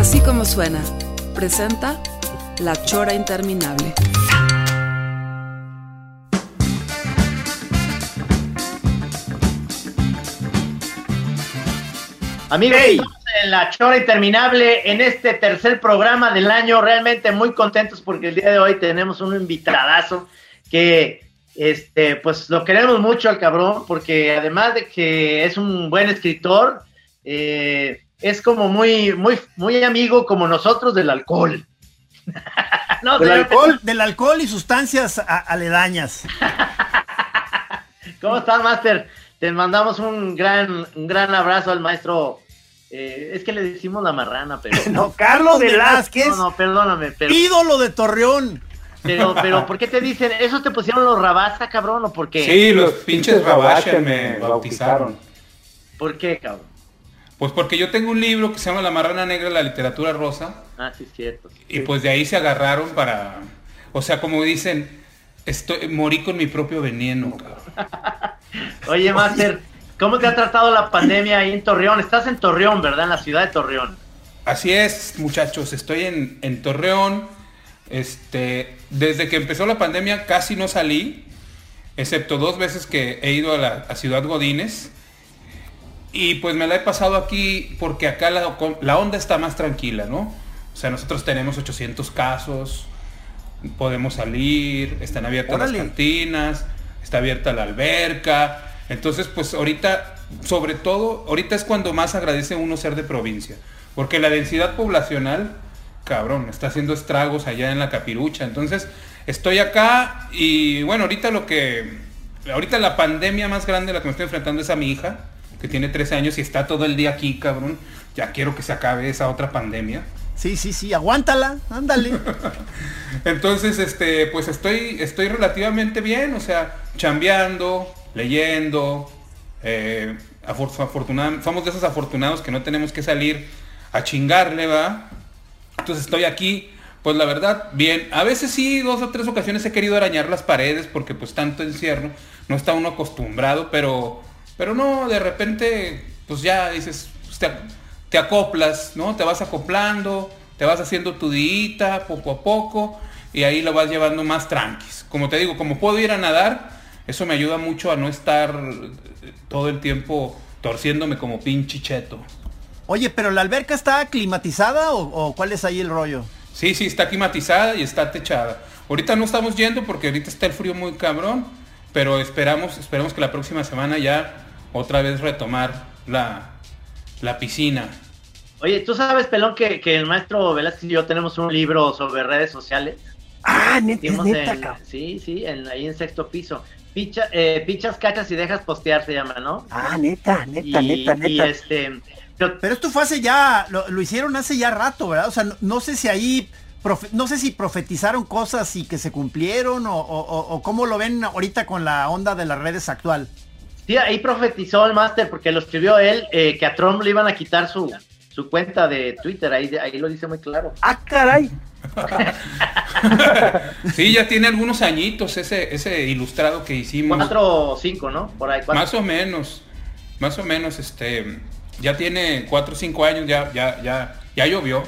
Así como suena, presenta La Chora Interminable. Amigos, estamos en la chora interminable en este tercer programa del año, realmente muy contentos porque el día de hoy tenemos un invitadazo que este pues lo queremos mucho al cabrón porque además de que es un buen escritor, eh, es como muy muy muy amigo como nosotros del alcohol. no, del alcohol, del alcohol y sustancias aledañas. ¿Cómo estás, Master? Te mandamos un gran, un gran abrazo al maestro. Eh, es que le decimos la marrana, pero. no, Carlos Velázquez. No, no, perdóname. Pero, ídolo de Torreón. Pero, pero, ¿por qué te dicen? ¿Eso te pusieron los Rabasa, cabrón, o por qué? Sí, los pinches Rabasa me bautizaron. ¿Por qué, cabrón? Pues porque yo tengo un libro que se llama La Marrana Negra de la Literatura Rosa. Ah, sí, cierto. Y pues de ahí se agarraron para. O sea, como dicen, estoy, morí con mi propio veneno, cabrón. Oye, Master, ¿cómo te ha tratado la pandemia ahí en Torreón? Estás en Torreón, ¿verdad? En la ciudad de Torreón. Así es, muchachos, estoy en, en Torreón. Este, desde que empezó la pandemia casi no salí, excepto dos veces que he ido a la a Ciudad Godínez. Y pues me la he pasado aquí porque acá la, la onda está más tranquila, ¿no? O sea, nosotros tenemos 800 casos, podemos salir, están abiertas Órale. las cantinas, está abierta la alberca. Entonces, pues ahorita, sobre todo, ahorita es cuando más agradece uno ser de provincia. Porque la densidad poblacional, cabrón, está haciendo estragos allá en la capirucha. Entonces, estoy acá y bueno, ahorita lo que, ahorita la pandemia más grande a la que me estoy enfrentando es a mi hija, que tiene 13 años y está todo el día aquí, cabrón. Ya quiero que se acabe esa otra pandemia. Sí, sí, sí, aguántala, ándale. Entonces, este, pues estoy, estoy relativamente bien, o sea, chambeando, leyendo, eh, afor- afortunad- somos de esos afortunados que no tenemos que salir a chingarle, va. Entonces estoy aquí, pues la verdad, bien. A veces sí, dos o tres ocasiones he querido arañar las paredes porque pues tanto encierro, no está uno acostumbrado, pero, pero no, de repente, pues ya dices, pues, te, te acoplas, ¿no? Te vas acoplando, te vas haciendo tu dita poco a poco y ahí lo vas llevando más tranquis. Como te digo, como puedo ir a nadar, eso me ayuda mucho a no estar eh, todo el tiempo torciéndome como pinche cheto. Oye, pero la alberca está climatizada o, o cuál es ahí el rollo? Sí, sí, está climatizada y está techada. Ahorita no estamos yendo porque ahorita está el frío muy cabrón, pero esperamos, esperamos que la próxima semana ya otra vez retomar la, la piscina. Oye, ¿tú sabes, Pelón, que, que el maestro Velázquez y yo tenemos un libro sobre redes sociales? Ah, neta, neta, en- sí, sí, en- ahí en sexto piso. Picha, eh, pichas, cachas y dejas postear se llama, ¿no? Ah, neta, neta, y, neta, y neta. este, pero- Pero esto fue hace ya, lo, lo hicieron hace ya rato, ¿verdad? O sea, no, no sé si ahí, profe- no sé si profetizaron cosas y que se cumplieron o, o- o- o cómo lo ven ahorita con la onda de las redes actual. Sí, ahí profetizó el máster porque lo escribió él, eh, que a Trump le iban a quitar su, su cuenta de Twitter, ahí, ahí lo dice muy claro. Ah, caray. Sí, ya tiene algunos añitos ese, ese ilustrado que hicimos. Cuatro o cinco, ¿no? Por ahí, cuatro. Más o menos, más o menos, este, ya tiene cuatro o cinco años, ya, ya, ya, ya llovió.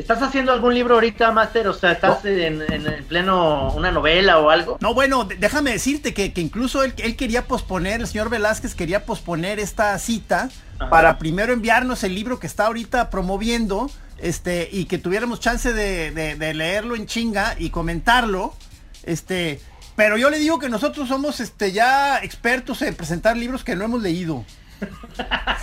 ¿Estás haciendo algún libro ahorita, máster? O sea, ¿estás en, en- en pleno una novela o algo? No, bueno, déjame decirte que, que incluso él, él quería posponer, el señor Velázquez quería posponer esta cita Ajá. para primero enviarnos el libro que está ahorita promoviendo, este, y que tuviéramos chance de, de- de leerlo en chinga y comentarlo. Este, pero yo le digo que nosotros somos este ya expertos en presentar libros que no hemos leído.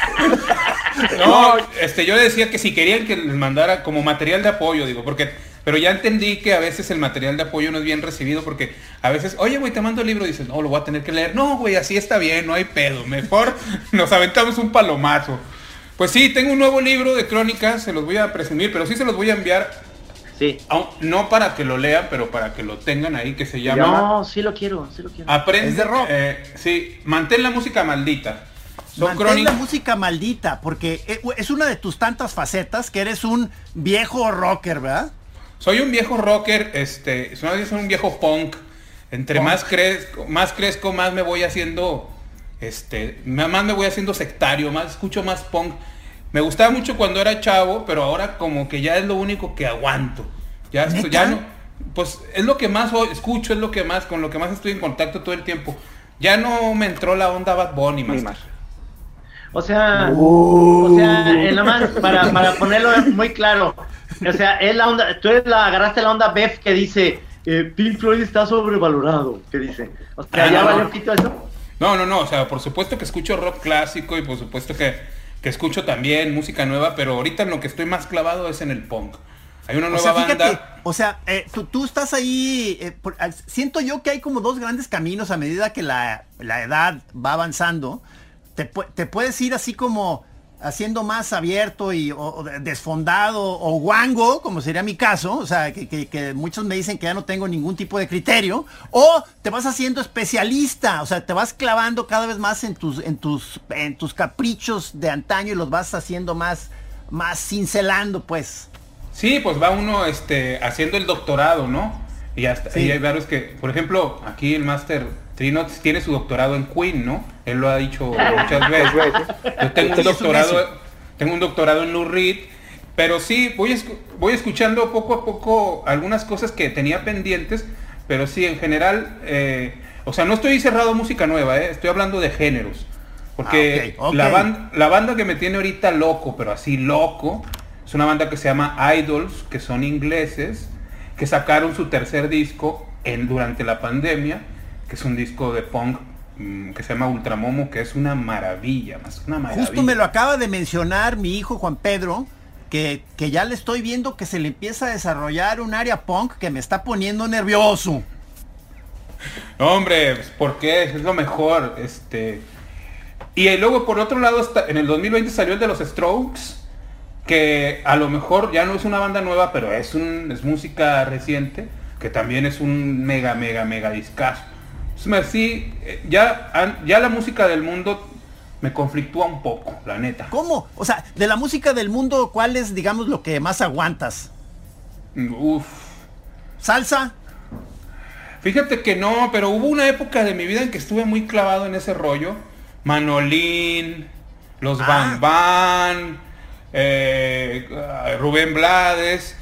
No, este, yo decía que si querían que les mandara como material de apoyo, digo, porque Pero ya entendí que a veces el material de apoyo no es bien recibido porque a veces, oye, güey, te mando el libro y dices, no, lo voy a tener que leer. No, güey, así está bien, no hay pedo. Mejor nos aventamos un palomazo. Pues sí, tengo un nuevo libro de crónicas, se los voy a presumir, pero sí se los voy a enviar. Sí. No para que lo lean, pero para que lo tengan ahí, que se llama... No, sí lo quiero, sí lo quiero. Aprende, Es de rock. eh, sí, mantén la música maldita. Son Mantén la crónicas... música maldita, porque e- es una de tus tantas facetas que eres un viejo rocker, ¿verdad? Soy un viejo rocker, este, soy soy un viejo punk. Entre Punk. más crezco, más crezco, más me voy haciendo, este, más me voy haciendo sectario, más escucho más punk. Me gustaba mucho cuando era chavo, pero ahora como que ya es lo único que aguanto. Ya, esto- ¿Neta? ya no, pues es lo que más escucho, es lo que más, con lo que más estoy en contacto todo el tiempo. Ya no me entró la onda Bad Bunny más. O sea, o sea, en la más, para, para ponerlo muy claro, o sea, es la onda, tú eres la, agarraste la onda Beth que dice, eh, Pink Floyd está sobrevalorado, que dice. O sea, Ah, ¿ya no, no. pito eso? No, no, no, o sea, por supuesto que escucho rock clásico y por supuesto que, que escucho también música nueva, pero ahorita en lo que estoy más clavado es en el punk. Hay una O nueva sea, fíjate, banda. o sea, eh, tú, tú estás ahí, eh, por- siento yo que hay como dos grandes caminos a medida que la, la edad va avanzando. Te, te puedes ir así como haciendo más abierto y o- desfondado o guango, como sería mi caso, o sea, que, que- que muchos me dicen que ya no tengo ningún tipo de criterio, o te vas haciendo especialista, o sea, te vas clavando cada vez más en tus, en tus, en tus caprichos de antaño y los vas haciendo más, más cincelando, pues. Sí, pues va uno este, haciendo el doctorado, ¿no? Y, hasta, Sí. y hay varios que, por ejemplo, aquí el máster Trino tiene su doctorado en Queen, ¿no? Él lo ha dicho muchas veces. Yo tengo un Sí, es un doctorado, tengo un doctorado en Lou Reed, pero sí, voy, voy escuchando poco a poco algunas cosas que tenía pendientes, pero sí, en general, eh, o sea, no estoy cerrado a música nueva, eh, estoy hablando de géneros. Porque Ah. La, la banda que me tiene ahorita loco, pero así loco, es una banda que se llama Idols, que son ingleses, que sacaron su tercer disco en, durante la pandemia, que es un disco de punk mm, que se llama Ultramomo, que es una maravilla, más una maravilla. Justo me lo acaba de mencionar mi hijo Juan Pedro, que, que ya le estoy viendo que se le empieza a desarrollar un área punk que me está poniendo nervioso. No, hombre, pues, ¿por qué? Es lo mejor. Este. Y luego por otro lado, está- en el 2020 salió el de los Strokes, que a lo mejor ya no es una banda nueva, pero es, un, es música reciente, que también es un mega, mega, mega discazo. Me- sí, eh, ya, ya la música del mundo me conflictúa un poco, la neta. ¿Cómo? O sea, de la música del mundo, ¿cuál es, digamos, lo que más aguantas? Uf. ¿Salsa? Fíjate que no, pero hubo una época de mi vida en que estuve muy clavado en ese rollo. Manolín, los Ah. Van Van, eh, Rubén Blades.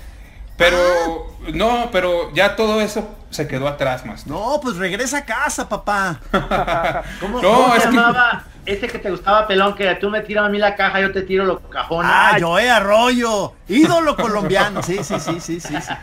Pero Ah. no, pero ya todo eso se quedó atrás más. No, pues regresa a casa, papá. ¿Cómo, No, cómo es se que- llamaba ese que te gustaba pelón? Que tú me tiras a mí la caja, yo te tiro los cajones. Ah, Ay, Joe Arroyo, ídolo colombiano. Sí, sí, sí, sí, sí. sí.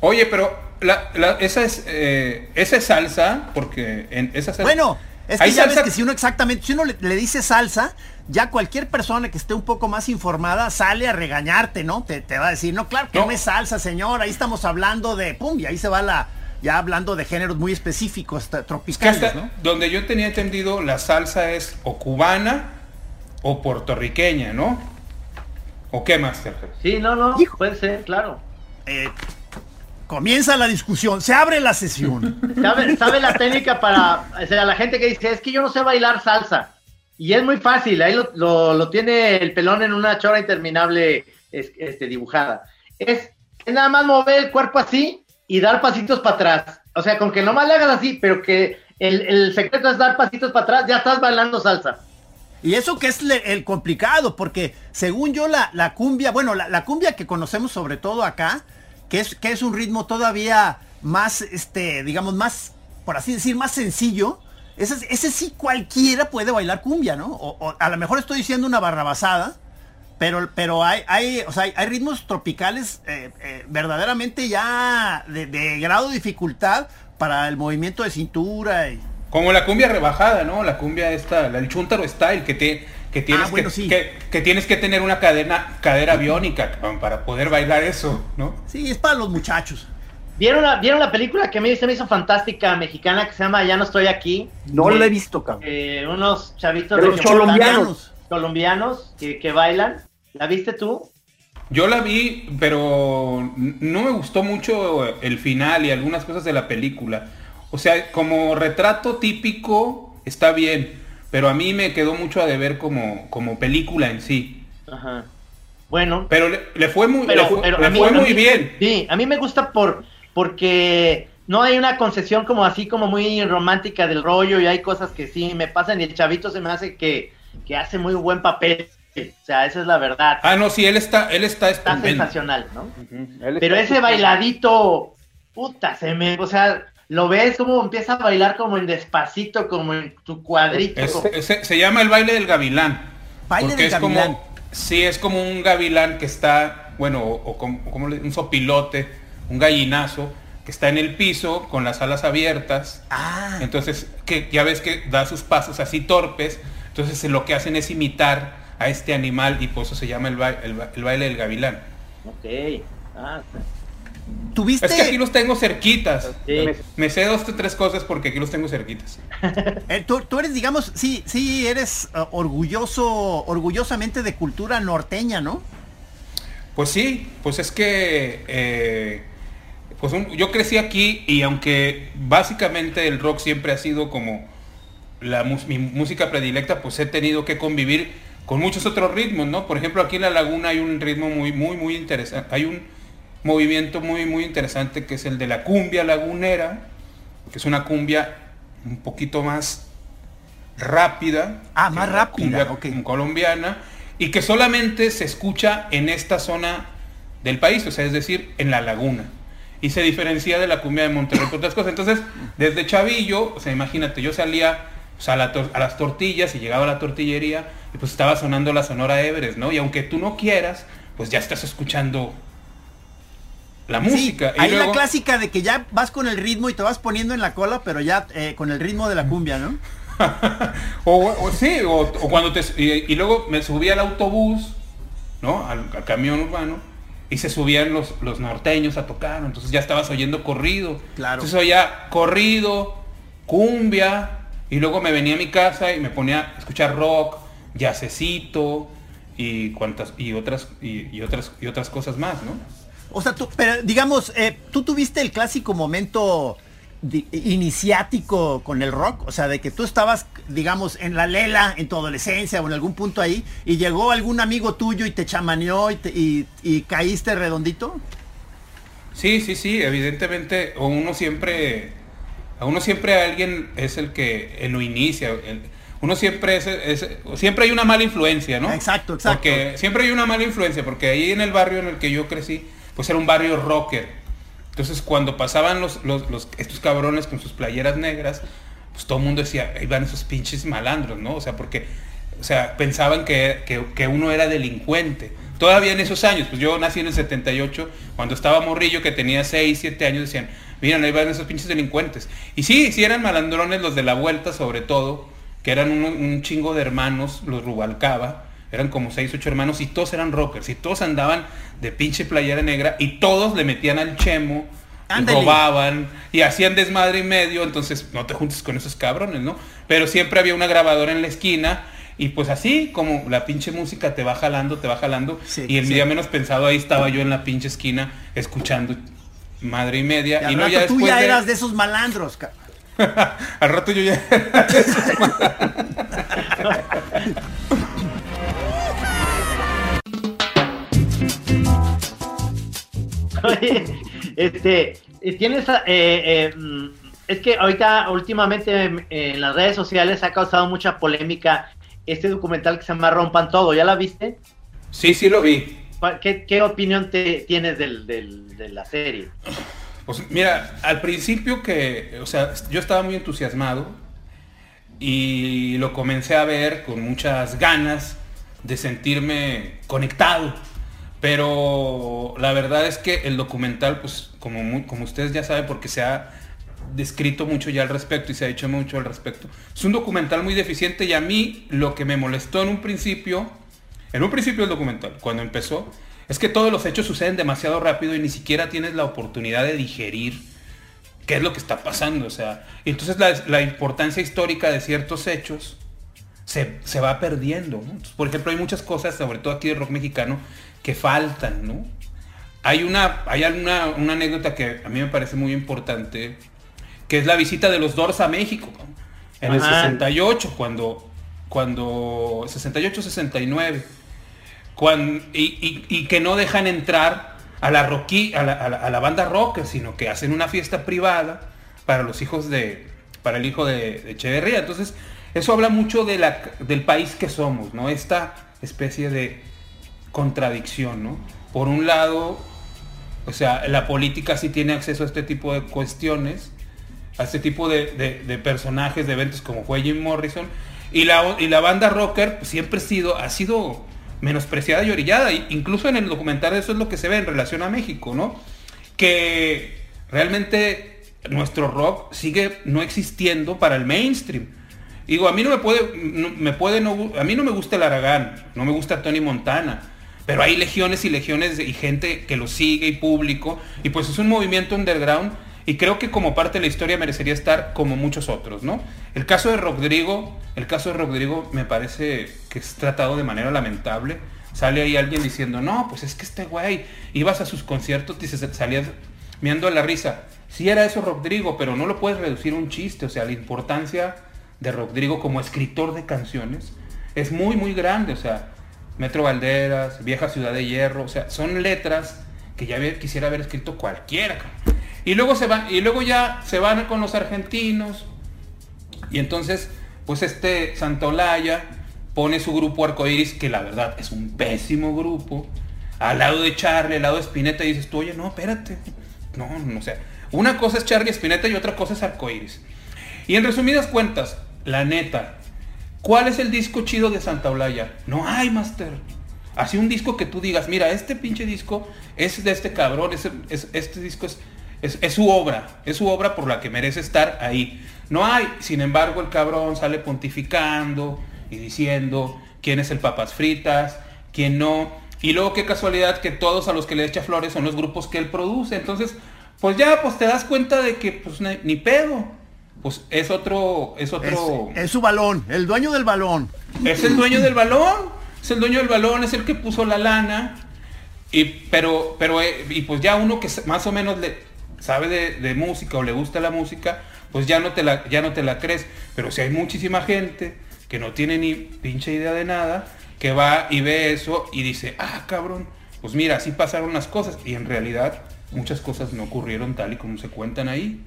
Oye, pero la- la- esa es eh, esa es salsa, porque en esa salsa. Bueno, es que ya ves que si uno exactamente, si uno le, le dice salsa, ya cualquier persona que esté un poco más informada sale a regañarte, ¿no? Te, te va a decir, no, claro que no. No. es salsa, señor, ahí estamos hablando de, pum, y ahí se va la, ya hablando de géneros muy específicos, tropicales, hasta ¿no? donde yo tenía entendido, la salsa es o cubana o puertorriqueña, ¿no? ¿O qué más, Sergio? Sí, no, no, Hijo. puede ser, claro. Eh, comienza la discusión, se abre la sesión. ¿Sabe, sabe la técnica para, o sea, la gente que dice, es que yo no sé bailar salsa? Y es muy fácil, ahí lo, lo- tiene el pelón en una chora interminable es- este, dibujada. Es, nada más mover el cuerpo así y dar pasitos para atrás. O sea, con que nomás le hagas así, pero que el, el secreto es dar pasitos para atrás, ya estás bailando salsa. Y eso que es el complicado, porque según yo la, la cumbia, bueno, la, la cumbia que conocemos sobre todo acá, que es, que es un ritmo todavía más, este, digamos, más, por así decir, más sencillo, ese, ese sí cualquiera puede bailar cumbia, ¿no? O, o a lo mejor estoy diciendo una barrabasada, pero, pero hay, hay, o sea, hay, ritmos tropicales eh, eh, verdaderamente ya de, de grado de dificultad para el movimiento de cintura y, Como la cumbia rebajada, ¿no? La cumbia esta, el chuntaro style, que te que tienes Ah, bueno, que, sí. que- que tienes que tener una cadena, cadera biónica para poder bailar eso, ¿no? Sí, es para los muchachos. ¿Vieron la, ¿Vieron la película que a mí se me hizo fantástica mexicana que se llama Ya no estoy aquí? No De- la he visto, cabrón. eh, unos chavitos De los colombianos. colombianos que, que bailan. ¿La viste tú? Yo la vi, pero no me gustó mucho el final y algunas cosas de la película. O sea, como retrato típico está bien, pero a mí me quedó mucho a deber como, como película en sí. Ajá. Bueno, Pero le, le fue muy, pero, le fue, pero le mí, muy mí- bien. Sí, a mí me gusta por porque no hay una concesión como así como muy romántica del rollo y hay cosas que sí me pasan y el chavito se me hace que, que hace muy buen papel. O sea, esa es la verdad. Ah, no, sí, él está, él está Está sensacional, ¿no? Él Pero está- ese bailadito, puta, se me, o sea, lo ves como empieza a bailar como en despacito, como en tu cuadrito. Es- como- es- se llama el baile del gavilán. Baile porque del es gavilán. como, sí, es como un gavilán que está, bueno, o, o como, como un sopilote, un gallinazo, que está en el piso con las alas abiertas. Ah, Entonces, que ya ves que da sus pasos así torpes. Entonces lo que hacen es imitar a este animal y por eso se llama el, ba- el ba- el baile del gavilán. Ok. Ah, ¿tuviste, Es que aquí los tengo cerquitas. Me sé dos o tres cosas porque aquí los tengo cerquitas. eh, tú, tú eres, digamos, sí, sí, eres eh, orgulloso, orgullosamente de cultura norteña, ¿no? Pues sí, pues es que eh, pues un- yo crecí aquí y aunque básicamente el rock siempre ha sido como la mi música predilecta, pues he tenido que convivir con muchos otros ritmos, ¿no? Por ejemplo, aquí en la laguna hay un ritmo muy, muy, muy interesante, hay un movimiento muy, muy interesante que es el de la cumbia lagunera, que es una cumbia un poquito más rápida. Ah, más rápida, cumbia ok. colombiana y que solamente se escucha en esta zona del país, o sea, es decir, en la laguna. Y se diferencia de la cumbia de Monterrey por otras cosas. Entonces, desde chavillo, o sea, imagínate, yo salía a, la tor- a las tortillas y llegaba a la tortillería y pues estaba sonando la Sonora Everest, ¿no? Y aunque tú no quieras, pues ya estás escuchando la música. Sí, y ahí luego, la clásica de que ya vas con el ritmo y te vas poniendo en la cola, pero ya eh, con el ritmo de la cumbia, ¿no? o, o sí, o, o cuando te... Y, y luego me subí al autobús, ¿no? Al, al camión urbano. Y se subían los, los norteños a tocar, entonces ya estabas oyendo corrido. Claro. Entonces oía corrido, cumbia, y luego me venía a mi casa y me ponía a escuchar rock, jazzecito y cuantas y otras y, y otras y otras cosas más, ¿no? O sea, tú, pero digamos, eh, tú tuviste el clásico momento iniciático con el rock, o sea, de que tú estabas, digamos, en la lela, en tu adolescencia o en algún punto ahí, y llegó algún amigo tuyo y te chamaneó y, te- y- y caíste redondito. Sí, sí, sí, evidentemente o uno siempre, a uno siempre alguien es el que lo inicia, el- uno siempre es, es- siempre hay una mala influencia, ¿no? Exacto, exacto. Porque siempre hay una mala influencia, porque ahí en el barrio en el que yo crecí, pues era un barrio rocker. Entonces cuando pasaban los, estos cabrones con sus playeras negras, pues todo el mundo decía, ahí van esos pinches malandros, ¿no? O sea, porque, o sea, pensaban que, que- que uno era delincuente. Todavía en esos años, pues yo nací en el 78, cuando estaba morrillo que tenía 6, 7 años, decían, miren, ahí van esos pinches delincuentes. Y sí, sí eran malandrones los de la vuelta sobre todo, que eran un, un chingo de hermanos, los Rubalcaba, eran como 6, 8 hermanos y todos eran rockers y todos andaban de pinche playera negra y todos le metían al chemo, y Ándale. robaban y hacían desmadre y medio, entonces no te juntes con esos cabrones, ¿no? Pero siempre había una grabadora en la esquina y pues así como la pinche música te va jalando, te va jalando Sí, y el sí. día menos pensado ahí estaba yo en la pinche esquina escuchando madre y media Y al y, no rato ya tú ya eras de esos malandros. al rato yo ya Oye, este, eh, tienes, eh, eh, mm, es que ahorita, últimamente eh, en las redes sociales ha causado mucha polémica este documental que se llama Rompan Todo, ¿ya la viste? Sí, sí lo vi. ¿Cuál- ¿Qué, qué opinión te tienes del, del- de la serie? Pues mira, al principio que, o sea, yo estaba muy entusiasmado y lo comencé a ver con muchas ganas de sentirme conectado. Pero la verdad es que el documental, pues como, como ustedes ya saben, porque se ha descrito mucho ya al respecto y se ha hecho mucho al respecto. Es un documental muy deficiente y a mí lo que me molestó en un principio, en un principio el documental, cuando empezó, es que todos los hechos suceden demasiado rápido y ni siquiera tienes la oportunidad de digerir qué es lo que está pasando. O sea, entonces la, importancia histórica de ciertos hechos se, va perdiendo. por ejemplo, hay muchas cosas, sobre todo aquí de rock mexicano, que faltan, ¿no? Hay una, hay una, una anécdota que a mí me parece muy importante, que es la visita de los Doors a México, en el 68, cuando, cuando 68-69 y, que no dejan entrar a la, a la, banda rock, sino que hacen una fiesta privada para los hijos de, para el hijo de, Echeverría. Entonces, eso habla mucho de la, del país que somos, ¿no? Esta especie de contradicción, ¿no? Por un lado, o sea, la política sí tiene acceso a este tipo de cuestiones, a este tipo de, personajes, de eventos como fue Jim Morrison, y la, y la banda rocker siempre sido, ha sido menospreciada y orillada. Incluso en el documental eso es lo que se ve en relación a México, ¿no? Que realmente nuestro rock sigue no existiendo para el mainstream. Digo, a mí no me puede, me puede no, a mí no me gusta el Aragán, no me gusta Tony Montana, pero hay legiones y legiones y gente que lo sigue y público, y pues es un movimiento underground y creo que como parte de la historia merecería estar como muchos otros, ¿no? El caso de Rodrigo, el caso de Rodrigo me parece que es tratado de manera lamentable. Sale ahí alguien diciendo, no, pues es que este güey, ibas a sus conciertos y se salías mirando a la risa. Sí era eso Rodrigo, pero no lo puedes reducir a un chiste. O sea, la importancia de Rodrigo como escritor de canciones es muy, muy grande. O sea, Metro Valderas, Vieja Ciudad de Hierro, o sea, son letras que ya quisiera haber escrito cualquiera. Y luego, se van, y luego ya se van con los argentinos. Y entonces, pues este Santolaya pone su grupo Arcoiris, que la verdad es un pésimo grupo, al lado de Charlie, al lado de Spinetta, y dices tú, oye, no, espérate. No, no sé. Una cosa es Charlie Spinetta y otra cosa es Arcoiris. Y en resumidas cuentas, la neta, ¿cuál es el disco chido de Santa Olaya? No hay, Master. Así un disco que tú digas, mira, este pinche disco es de este cabrón, este disco es es, su obra, es su obra por la que merece estar ahí. No hay, sin embargo, el cabrón sale pontificando y diciendo quién es el papas fritas, quién no. Y luego qué casualidad que todos a los que le echa flores son los grupos que él produce. Entonces, pues ya pues te das cuenta de que pues ni, pedo. Pues es otro, es otro. Es, su balón, el dueño del balón. Es el dueño del balón. Es el dueño del balón, es el que puso la lana. Y, pero, pero, eh, y pues ya uno que más o menos le, sabe de, música o le gusta la música, pues ya no, te la, ya no te la crees. Pero si hay muchísima gente que no tiene ni pinche idea de nada, que va y ve eso y dice, ah, cabrón, pues mira, así pasaron las cosas. Y en realidad muchas cosas no ocurrieron tal y como se cuentan ahí.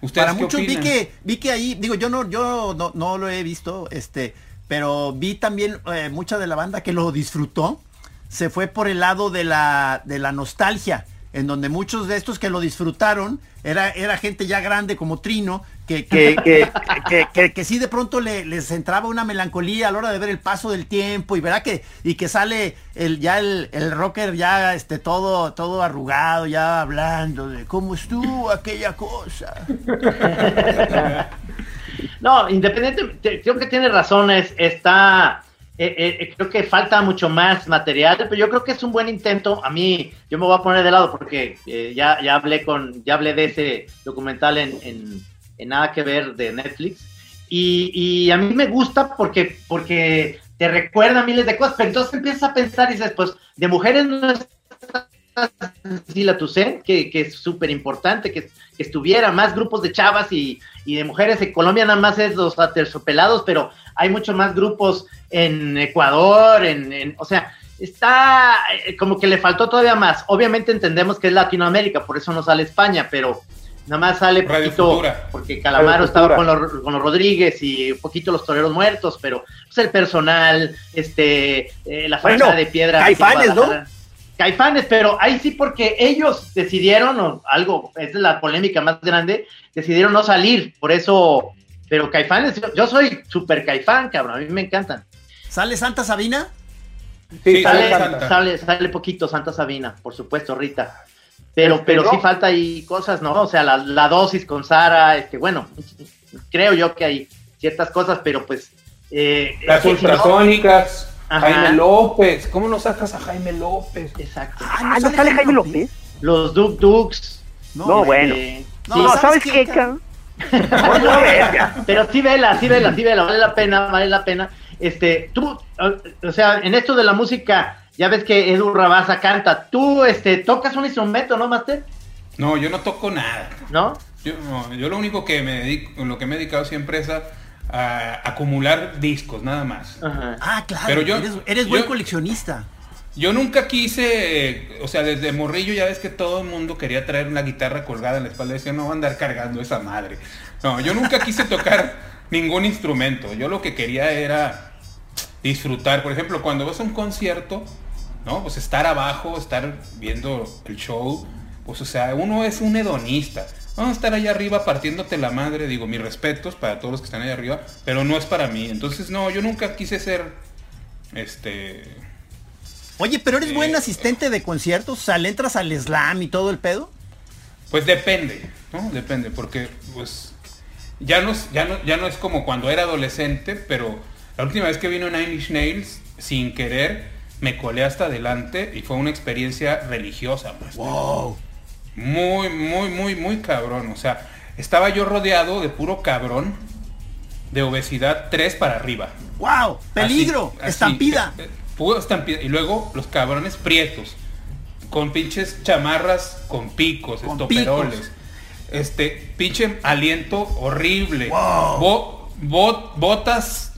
¿Ustedes Para muchos vi que, vi que ahí, digo, yo no, yo no, lo he visto, este, pero vi también eh, mucha de la banda que lo disfrutó. Se fue por el lado de la, de la nostalgia en donde muchos de estos que lo disfrutaron era, era gente ya grande como Trino, que, que, que, sí de pronto le, les entraba una melancolía a la hora de ver el paso del tiempo y verá que, y que sale el, ya el, rocker ya este, todo, todo arrugado, ya hablando de cómo estuvo aquella cosa. No, independiente, creo que tiene razones, está eh, eh, creo que falta mucho más material, pero yo creo que es un buen intento. A mí, yo me voy a poner de lado porque eh, ya, ya hablé con, ya hablé de ese documental en, en, Nada que ver de Netflix. Y, y, a mí me gusta porque, porque te recuerda miles de cosas, pero entonces empiezas a pensar y dices, pues, de mujeres no está la Tucen, que, que es súper importante, que, que, estuviera más grupos de chavas y, y, de mujeres. En Colombia nada más es los aterciopelados, pero hay muchos más grupos en Ecuador, en, o sea, está eh, como que le faltó todavía más. Obviamente entendemos que es Latinoamérica, por eso no sale España, pero nada más sale poquito, porque Calamaro estaba con los, con los, Rodríguez y un poquito los toreros muertos, pero pues el personal, este, eh, la fachada de piedra. Caifanes, ¿no? Caifanes, pero ahí sí porque ellos decidieron, o algo, es la polémica más grande, decidieron no salir, por eso, pero Caifanes, yo soy súper Caifán, cabrón, a mí me encantan. ¿Sale Santa Sabina? Sí, sale, sale, sale, poquito Santa Sabina, por supuesto, Rita. pero, Este, pero sí falta ahí cosas, ¿no? O sea, la, la dosis con Sara, este, bueno, creo yo que hay ciertas cosas, pero pues... eh, Las si no-. Jaime López. ¿Cómo no sacas a Jaime López? Exacto. Ah, ¿no sale Jaime López? Los Duk Dukes. No, bueno. eh, No, sí, ¿sabes ¿sabes qué, qué, cabrón? Pero sí vela, sí vela, sí vela, vale la pena, vale la pena. Este, tú, o sea, en esto de la música, ya ves que Edu Rabasa canta. Tú, este, tocas un instrumento, ¿no, Master? No, yo no toco nada. ¿No? Yo, no, yo lo único que me dedico, lo que me he dedicado siempre es a, a acumular discos, nada más. Ajá. Ah, claro. Pero yo- eres, eres buen yo- coleccionista. Yo nunca quise, o sea, desde morrillo ya ves que todo el mundo quería traer una guitarra colgada en la espalda decía, no voy a andar cargando esa madre. No, yo nunca quise tocar ningún instrumento. Yo lo que quería era disfrutar. Por ejemplo, cuando vas a un concierto, ¿no? Pues estar abajo, estar viendo el show, pues o sea, uno es un hedonista. Vamos a estar allá arriba partiéndote la madre, digo, mis respetos para todos los que están allá arriba, pero no es para mí. Entonces, no, yo nunca quise ser, este, Oye, pero eres buen asistente de conciertos, o sea, le entras al slam y todo el pedo. Pues depende, ¿no? Depende, porque pues ya no, es- ya no, ya no es como cuando era adolescente, pero la última vez que vino Nine Inch Nails, sin querer, me colé hasta adelante y fue una experiencia religiosa. pues. Wow. Muy, muy, muy, muy cabrón. O sea, estaba yo rodeado de puro cabrón de obesidad 3 para arriba. Wow. Peligro. Así, así, estampida. eh, Y luego los cabrones prietos. Con pinches chamarras con picos, Con estoperoles. picos. Este, pinche aliento horrible. Wow. Bo- bot- botas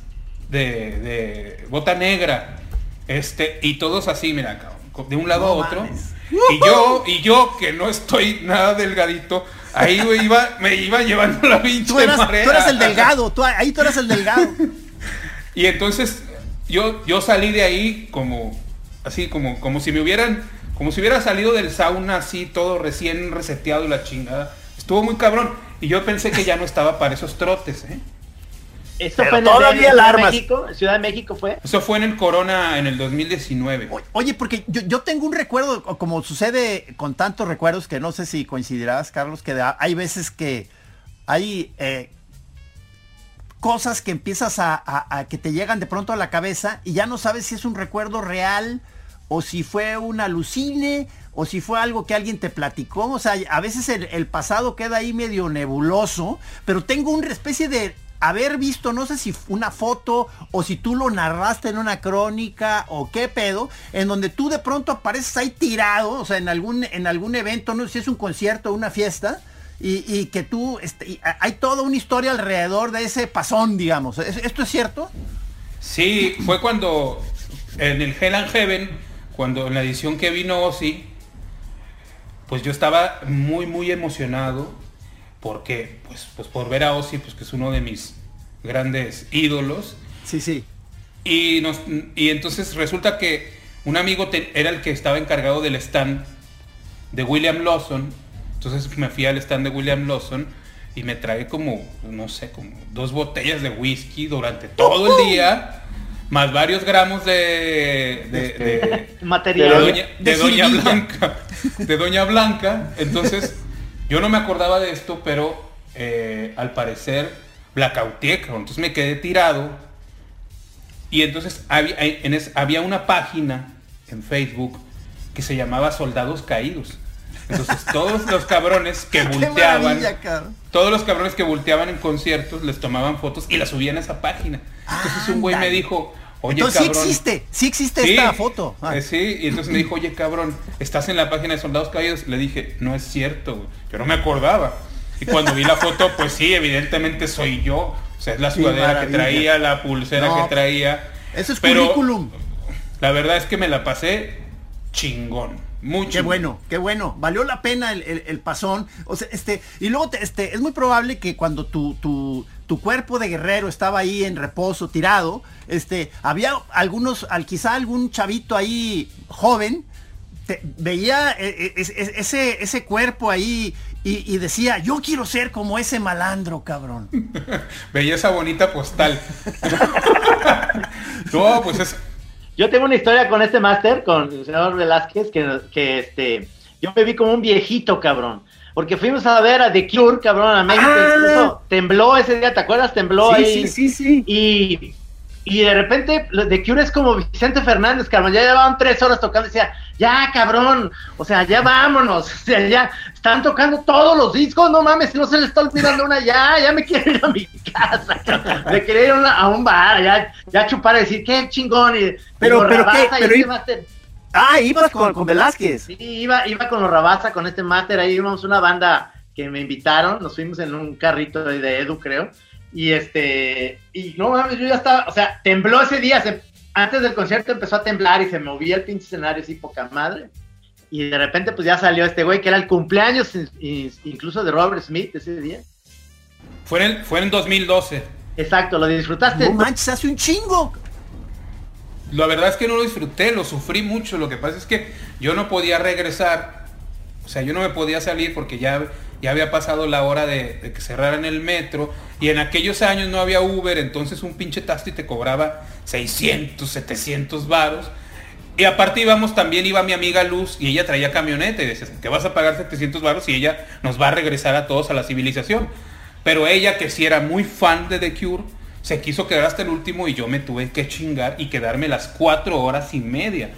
de, de bota negra. Este, y todos así, mira, cabrón, de un lado No a otro. mames. Y yo, y yo que no estoy nada delgadito, ahí güey, iba, me iba llevando la pinche Tú eras, marea. tú eras el delgado, tú, ahí tú eras el delgado. Y entonces yo, yo salí de ahí como así como, como si me hubieran, como si hubiera salido del sauna así todo recién reseteado y la chingada. Estuvo muy cabrón. Y yo pensé que ya no estaba para esos trotes, ¿eh? Esto Pero fue en el todavía Ciudad de alarmas. México, Ciudad de México fue. Eso fue en el Corona en el 2019. O- Oye, porque yo, yo tengo un recuerdo, como sucede con tantos recuerdos, que no sé si coincidirás, Carlos, que hay veces que hay eh, cosas que empiezas a, a- que te llegan de pronto a la cabeza y ya no sabes si es un recuerdo real o si fue un alucine o si fue algo que alguien te platicó. O sea, a veces el, el pasado queda ahí medio nebuloso, pero tengo una especie de haber visto, no sé si una foto o si tú lo narraste en una crónica o qué pedo, en donde tú de pronto apareces ahí tirado, o sea, en algún, en algún evento, no sé si es un concierto o una fiesta, y, y que tú, este, y hay toda una historia alrededor de ese pasón, digamos. ¿Es- ¿Esto es cierto? Sí, fue cuando en el Hell and Heaven, cuando en la edición que vino Ozzy, pues yo estaba muy muy emocionado porque pues, pues por ver a Ozzy, pues que es uno de mis grandes ídolos Sí, sí. y nos y entonces resulta que un amigo te- era el que estaba encargado del stand de William Lawson. Entonces me fui al stand de William Lawson y me tragué como, no sé, como dos botellas de whisky durante todo el día, más varios gramos de, de, de- de Material. Doña, de Doña. Blanca. De Doña Blanca. Entonces, yo no me acordaba de esto, pero eh, al parecer blackouté. Entonces me quedé tirado. Y entonces había, en es- había una página en Facebook que se llamaba Soldados Caídos. Entonces todos los cabrones que volteaban, todos los cabrones que volteaban en conciertos les tomaban fotos y las subían a esa página. Entonces un güey me dijo, oye Entonces sí cabrón. existe, sí existe Sí, esta foto. Ah. eh, sí, y entonces me dijo, oye cabrón, estás en la página de Soldados Caídos. Le dije, no es cierto, güey. Yo no me acordaba. Y cuando vi la foto, pues sí, evidentemente soy yo. O sea, es la sudadera que traía, la pulsera No, que traía. Eso es Pero currículum. La verdad es que me la pasé chingón. Muy Qué bueno, qué bueno. Valió la pena el, el- el pasón. O sea, este, y luego te- este, es muy probable que cuando tu, tu, tu cuerpo de guerrero estaba ahí en reposo, tirado, este, había algunos, al, quizá algún chavito ahí joven, te- veía eh, eh, es- es- ese, ese cuerpo ahí y, y decía, yo quiero ser como ese malandro, cabrón. Veía esa bonita postal. no, pues es. Yo tengo una historia con este máster, con el señor Velázquez, que, que este, yo me vi como un viejito, cabrón. Porque fuimos a ver a The Cure, cabrón, a México. Ah. incluso tembló ese día, ¿te acuerdas? Tembló Sí, ahí. sí, sí, sí. Y, y de repente lo- The Cure es como Vicente Fernández, cabrón. Ya llevaban tres horas tocando decía, ya, cabrón. O sea, ya vámonos. O sea, ya están tocando todos los discos. No mames, no se le está olvidando una. Ya, ya me quiero ir a mi casa. cabrón. Me quería ir a, una- a un bar, ya, ya chupar y decir, qué chingón. Y, Pero- y pero qué, y pero este máster. Ah, ibas con, con Velázquez. Sí, iba, iba con los Rabasa, con este máster, ahí íbamos una banda que me invitaron, nos fuimos en un carrito de, de Edu, creo, y este, y no mames, yo ya estaba, o sea, tembló ese día, se- antes del concierto empezó a temblar y se movía el pinche escenario así, poca madre, y de repente pues ya salió este güey, que era el cumpleaños in- in- incluso de Robert Smith ese día. Fue en, el- fue en 2012. Exacto, lo disfrutaste. No manches, hace un chingo. La verdad es que no lo disfruté, lo sufrí mucho. Lo que pasa es que yo no podía regresar. O sea, yo no me podía salir porque ya, ya había pasado la hora de, que cerraran el metro. Y en aquellos años no había Uber, entonces un pinche taxi te cobraba 600, 700 varos. Y aparte íbamos también, iba mi amiga Luz y ella traía camioneta y decías, que vas a pagar 700 varos y ella nos va a regresar a todos a la civilización. Pero ella, que sí era muy fan de The Cure, se quiso quedar hasta el último y yo me tuve que chingar y quedarme las cuatro horas y media.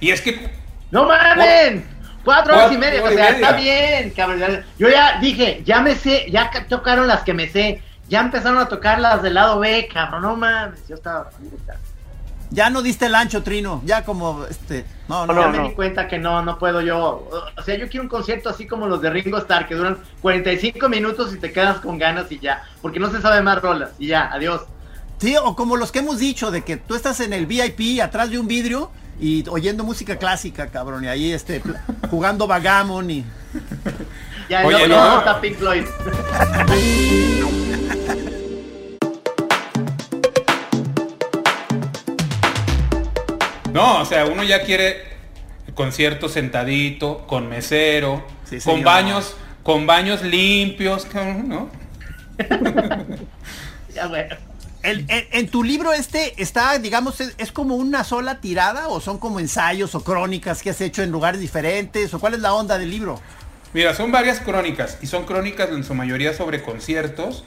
Y es que ¡No mames! Cuatro horas y media, o sea, media. está bien, cabrón. ya- Yo ya dije, ya me sé, ya ca- tocaron las que me sé, ya empezaron a tocar las del lado B, cabrón, no mames, yo estaba. Ya no diste el ancho, Trino. Ya como este. No, no, ya No, me no. di cuenta que no, no puedo yo. O sea, yo quiero un concierto así como los de Ringo Starr, que duran 45 minutos y te quedas con ganas y ya. Porque no se sabe más rolas y ya, adiós. Sí, o como los que hemos dicho, de que tú estás en el VIP atrás de un vidrio y oyendo música clásica, cabrón, y ahí este jugando vagamon y. Ya, Oye, luego no. está Pink Floyd. No, o sea, uno ya quiere concierto sentadito, con mesero, Sí, con baños, con baños limpios, cabrón, ¿no? Ya, güey. En, tu libro este está, digamos, es, como una sola tirada o son como ensayos o crónicas que has hecho en lugares diferentes o cuál es la onda del libro? Mira, son varias crónicas y son crónicas en su mayoría sobre conciertos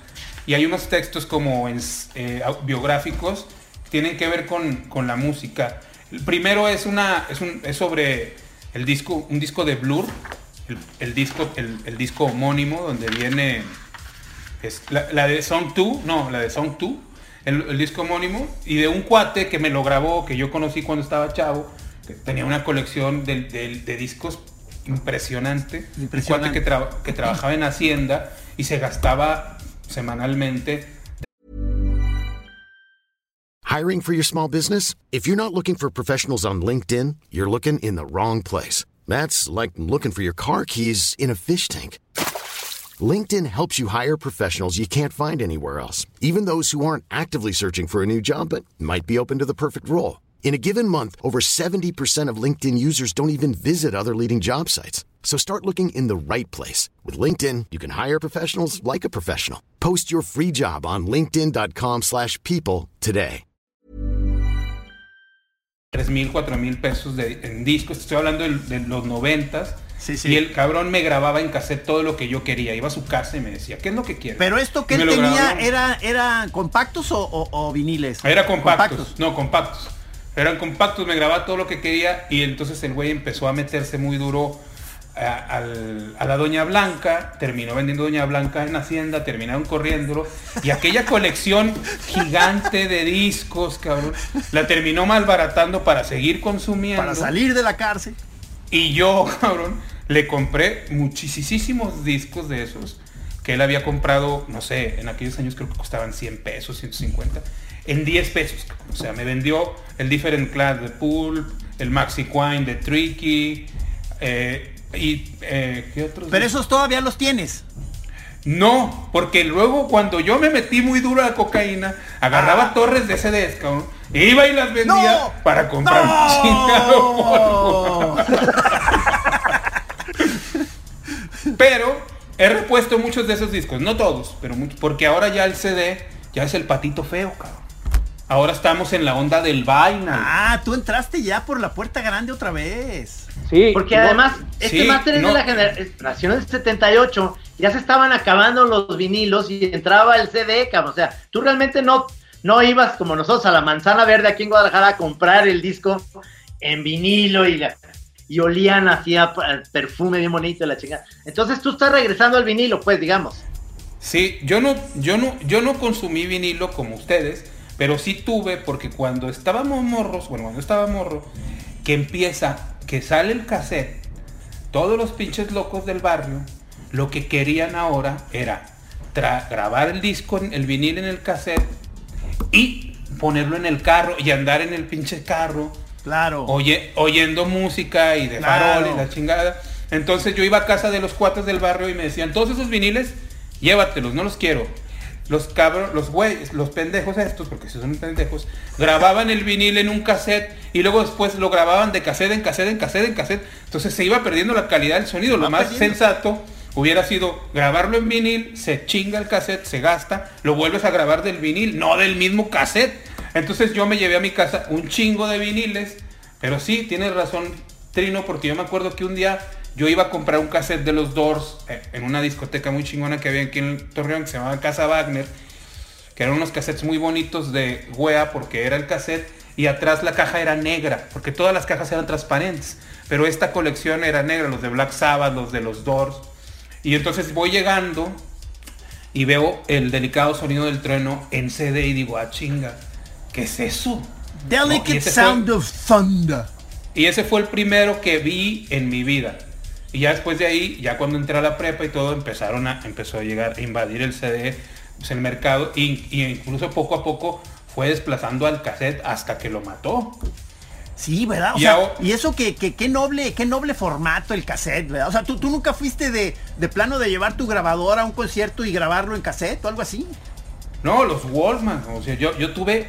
y hay unos textos como en- eh, biográficos que tienen que ver con, con la música. El primero es una es, un- es sobre el disco un disco de Blur, el, disco el, disco homónimo donde viene la, la de Song 2, no, la de Song 2, el, el disco homónimo y de un cuate que me lo grabó que yo conocí cuando estaba chavo, que tenía una colección de, de- de discos impresionante, Impresionante. un cuate que, tra- que trabajaba en Hacienda y se gastaba semanalmente Hiring for your small business? If you're not looking for professionals on LinkedIn, you're looking in the wrong place. That's like looking for your car keys in a fish tank. LinkedIn helps you hire professionals you can't find anywhere else, even those who aren't actively searching for a new job but might be open to the perfect role. In a given month, over 70% of LinkedIn users don't even visit other leading job sites. So start looking in the right place. With LinkedIn, you can hire professionals like a professional. Post your free job on linkedin.com/people slash people today. 3 mil, 4 mil pesos de, en discos, estoy hablando de, de los noventas. Sí, sí. Y el cabrón me grababa en cassette todo lo que yo quería. Iba a su casa y me decía, ¿qué es lo que quieres? Pero esto que él tenía era eran compactos o, o- o viniles? Era compactos, no compactos. Eran compactos, me grababa todo lo que quería y entonces el güey empezó a meterse muy duro a, al- a la Doña Blanca, terminó vendiendo Doña Blanca en Hacienda, terminaron corriéndolo y aquella colección gigante de discos, cabrón, la terminó malbaratando para seguir consumiendo. Para salir de la cárcel. Y yo, cabrón, le compré muchísimos discos de esos que él había comprado, no sé, en aquellos años creo que costaban 100 pesos, 150, en 10 pesos. O sea, me vendió el Different Class de Pulp, el Maxi Quine de Tricky, eh, y eh, ¿qué otros? Pero esos todavía los tienes. No, porque luego cuando yo me metí muy duro a la cocaína, agarraba torres de CDs, cabrón, iba y las vendía ¡No! para comprar ¡No! un chingado polvo. Pero he repuesto muchos de esos discos, no todos, pero muchos, porque ahora ya el CD ya es el patito feo, cabrón. Ahora estamos en la onda del vaina. Ah, tú entraste ya por la puerta grande otra vez. Sí. Porque no, además, este sí, máster es no. de la generación del 78, ya se estaban acabando los vinilos y entraba el CD, cabrón. O sea, tú realmente no, no ibas como nosotros a la manzana verde aquí en Guadalajara a comprar el disco en vinilo y, olían así a a perfume bien bonito la chingada. Entonces tú estás regresando al vinilo, pues, digamos. Sí, yo no, yo no, yo no consumí vinilo como ustedes, pero sí tuve, porque cuando estábamos morros, bueno, cuando estaba morro, que empieza, que sale el cassette, todos los pinches locos del barrio, lo que querían ahora era grabar el disco, el vinil en el cassette y ponerlo en el carro y andar en el pinche carro Claro. oye, oyendo música y de Claro. farol y la chingada. Entonces yo iba a casa de los cuates del barrio y me decían, todos esos viniles, llévatelos, no los quiero. Los cabros, los güeyes, los pendejos estos, porque si son pendejos, grababan el vinil en un cassette y luego después lo grababan de cassette en cassette, en cassette, en cassette. Entonces se iba perdiendo la calidad del sonido. Lo más perdiendo. sensato hubiera sido grabarlo en vinil, se chinga el cassette, se gasta, lo vuelves a grabar del vinil, no del mismo cassette. Entonces yo me llevé a mi casa un chingo de viniles, pero sí, tienes razón Trino, porque yo me acuerdo que un día yo iba a comprar un cassette de los Doors eh, en una discoteca muy chingona que había aquí en Torreón que se llamaba Casa Wagner, que eran unos cassettes muy bonitos de Wea porque era el cassette y atrás la caja era negra, porque todas las cajas eran transparentes, pero esta colección era negra, los de Black Sabbath, los de los Doors. Y entonces voy llegando y veo el delicado sonido del trueno en CD y digo, ah chinga, ¿qué es eso? Delicate No, fue- Sound of Thunder. Y ese fue el primero que vi en mi vida. Y ya después de ahí, ya cuando entré a la prepa y todo, empezaron a, empezó a llegar a invadir el CD, pues, el mercado, y, y incluso poco a poco fue desplazando al cassette hasta que lo mató. Sí, ¿verdad? O Y sea, y eso que, que, qué noble, qué noble formato el cassette, ¿verdad? O sea, tú, tú nunca fuiste de, de plano de llevar tu grabadora a un concierto y grabarlo en cassette o algo así. No, los Walkman, o sea, yo, yo tuve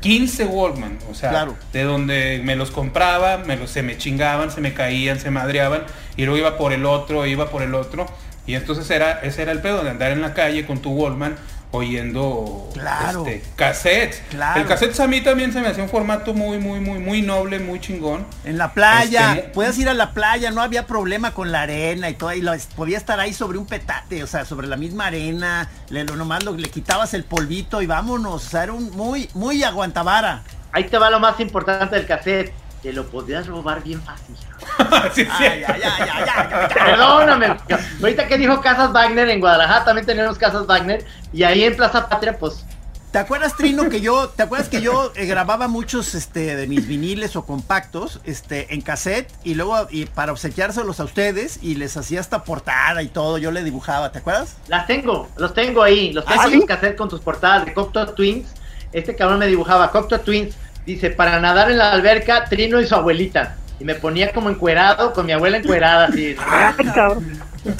15 Walkman, o sea, Claro. de donde me los compraba, me los, se me chingaban, se me caían, se madreaban, y luego iba por el otro, iba por el otro, y entonces era, ese era el pedo de andar en la calle con tu Walkman oyendo Claro. este, cassettes. Claro. El cassette a mí también se me hacía un formato muy, muy, muy, muy noble, muy chingón. En la playa, Este, puedes ir a la playa, no había problema con la arena y todo, y lo- podía estar ahí sobre un petate, o sea, sobre la misma arena, le, lo, nomás lo- le quitabas el polvito y vámonos, o sea, era un muy, muy aguantavara. Ahí te va lo más importante del cassette. Te lo podías robar bien fácil. Sí, sí. Ay, ay, ay, ay, ay, ay. Perdóname. Ahorita que dijo Casas Wagner en Guadalajara también tenemos Casas Wagner y ahí en Plaza Patria pues ¿Te acuerdas, Trino, que yo, te acuerdas que yo eh, grababa muchos este, de mis viniles o compactos este, en cassette y luego y para obsequiárselos a ustedes y les hacía esta portada y todo, yo le dibujaba, ¿te acuerdas? las tengo, los tengo ahí, los tengo ¿Ah, en sí? los cassettes con tus portadas de Cocteau Twins. Este cabrón me dibujaba Cocteau Twins, dice, para nadar en la alberca, Trino y su abuelita. Y me ponía como encuerado, con mi abuela encuerada, así. Ay, cabrón.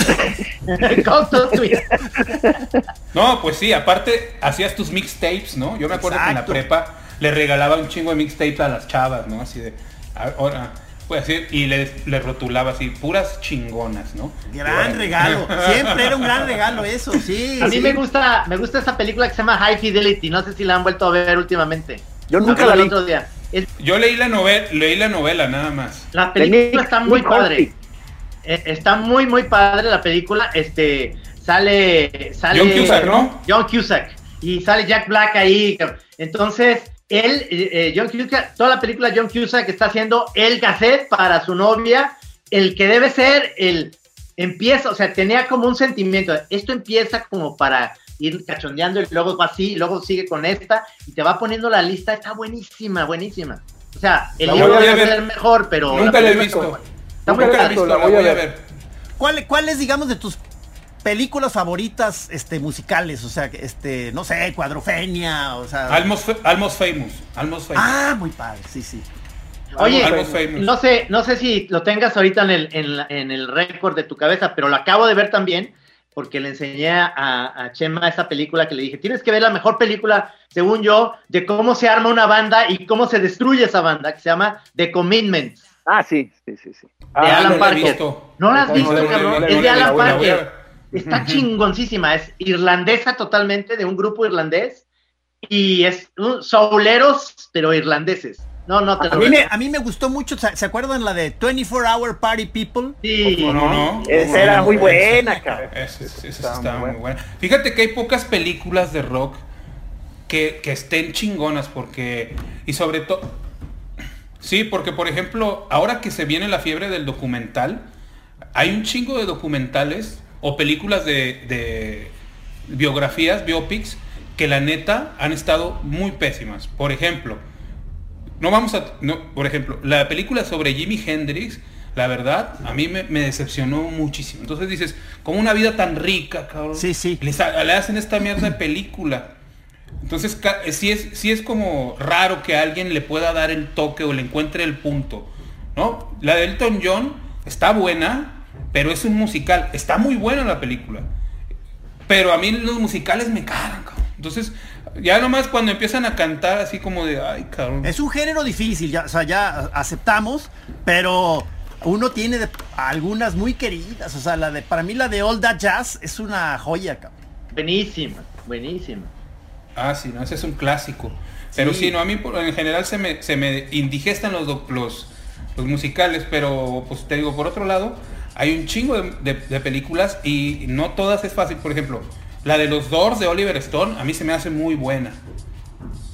No, pues sí, aparte hacías tus mixtapes, ¿no? Yo me acuerdo que en la prepa le regalaba un chingo de mixtapes a las chavas, ¿no? Así de, ahora, pues así, y le, le rotulaba así, puras chingonas, ¿no? Gran regalo, siempre era un gran regalo eso, sí. A mí sí. me gusta, me gusta esa película que se llama High Fidelity, no sé si la han vuelto a ver últimamente. Yo nunca vi la el vi. otro día. Yo leí la novela, leí la novela nada más. la película está muy padre. Eh, está muy muy padre la película este sale sale John Cusack, ¿no? John Cusack y sale Jack Black ahí entonces él eh, eh, John Cusack toda la película John Cusack está haciendo el cassette para su novia el que debe ser el empieza o sea tenía como un sentimiento esto empieza como para ir cachondeando y luego va así y luego sigue con esta y te va poniendo la lista está buenísima buenísima o sea el La libro debe ser mejor pero Nunca la he visto. Está Nunca la he visto, la voy a voy a ver. ver. ¿Cuál, ¿Cuál es, digamos, de tus películas favoritas este, musicales? O sea, este, no sé, Cuadrofenia, o sea... Almost, Almost Famous. Almost Famous. Ah, muy padre, sí, sí. Oye, no sé, no sé si lo tengas ahorita en el, en, en el récord de tu cabeza, pero lo acabo de ver también porque le enseñé a, a Chema esa película que le dije, tienes que ver la mejor película, según yo, de cómo se arma una banda y cómo se destruye esa banda, que se llama The Commitments, Ah, sí, sí, sí, sí. de Ah, Alan no Parker. ¿No la has visto, no cabrón? es de he Alan Parker. Está chingoncísima, es irlandesa totalmente, de un grupo irlandés, y es uh, souleros, pero irlandeses. No, no te A lo mí, me, a mí me gustó mucho, ¿se acuerdan la de 24 Hour Party People? Sí, No, no, no. Esa era muy buena, cabrón. Esa, esa Estaba estaba muy muy buena. Fíjate que hay pocas películas de rock que, que estén chingonas porque... Y sobre todo... Sí, porque por ejemplo, ahora que se viene la fiebre del documental, hay un chingo de documentales o películas de, de biografías, biopics, que la neta han estado muy pésimas. Por ejemplo, no vamos a... No, por ejemplo, la película sobre Jimi Hendrix, la verdad, a mí me, me decepcionó muchísimo. Entonces dices, como una vida tan rica, cabrón. Sí, sí. Le, hacen esta mierda de película. Entonces, sí es, sí es como raro que alguien le pueda dar el toque o le encuentre el punto. ¿No? La de Elton John está buena, pero es un musical. Está muy buena la película. Pero a mí los musicales me cagan, cabrón. Entonces, ya nomás cuando empiezan a cantar así como de, ay, cabrón. Es un género difícil, ya, o sea, ya aceptamos, pero uno tiene de- algunas muy queridas, o sea, la de, para mí la de All That Jazz es una joya, cabrón. buenísima, buenísima. Ah, sí, no, ese es un clásico. Pero sí, no, a mí en general se me, se me indigestan los, los, los musicales, pero pues te digo, por otro lado, hay un chingo de, de- de películas y no todas es fácil. Por ejemplo, la de los Doors de Oliver Stone, a mí se me hace muy buena.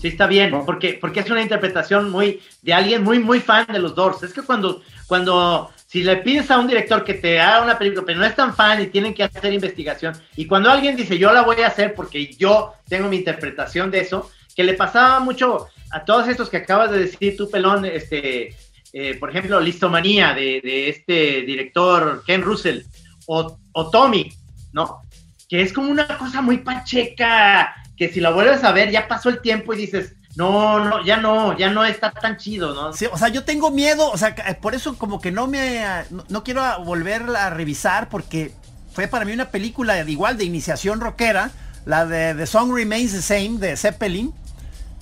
Sí, está bien, porque, porque es una interpretación muy de alguien muy, muy fan de los Doors. Es que cuando, cuando, si le pides a un director que te haga una película, pero no es tan fan y tienen que hacer investigación, y cuando alguien dice, yo la voy a hacer porque yo tengo mi interpretación de eso, que le pasaba mucho a todos estos que acabas de decir tú, Pelón, este, eh, por ejemplo, Listomanía de, de este director Ken Russell, o, o Tommy, ¿no? Que es como una cosa muy pacheca, que si la vuelves a ver, ya pasó el tiempo y dices, no, no, ya no, ya no está tan chido, ¿no? Sí, o sea, yo tengo miedo, o sea, por eso como que no me, no, no quiero volverla a revisar porque fue para mí una película igual de iniciación rockera, la de The Song Remains the Same de Zeppelin,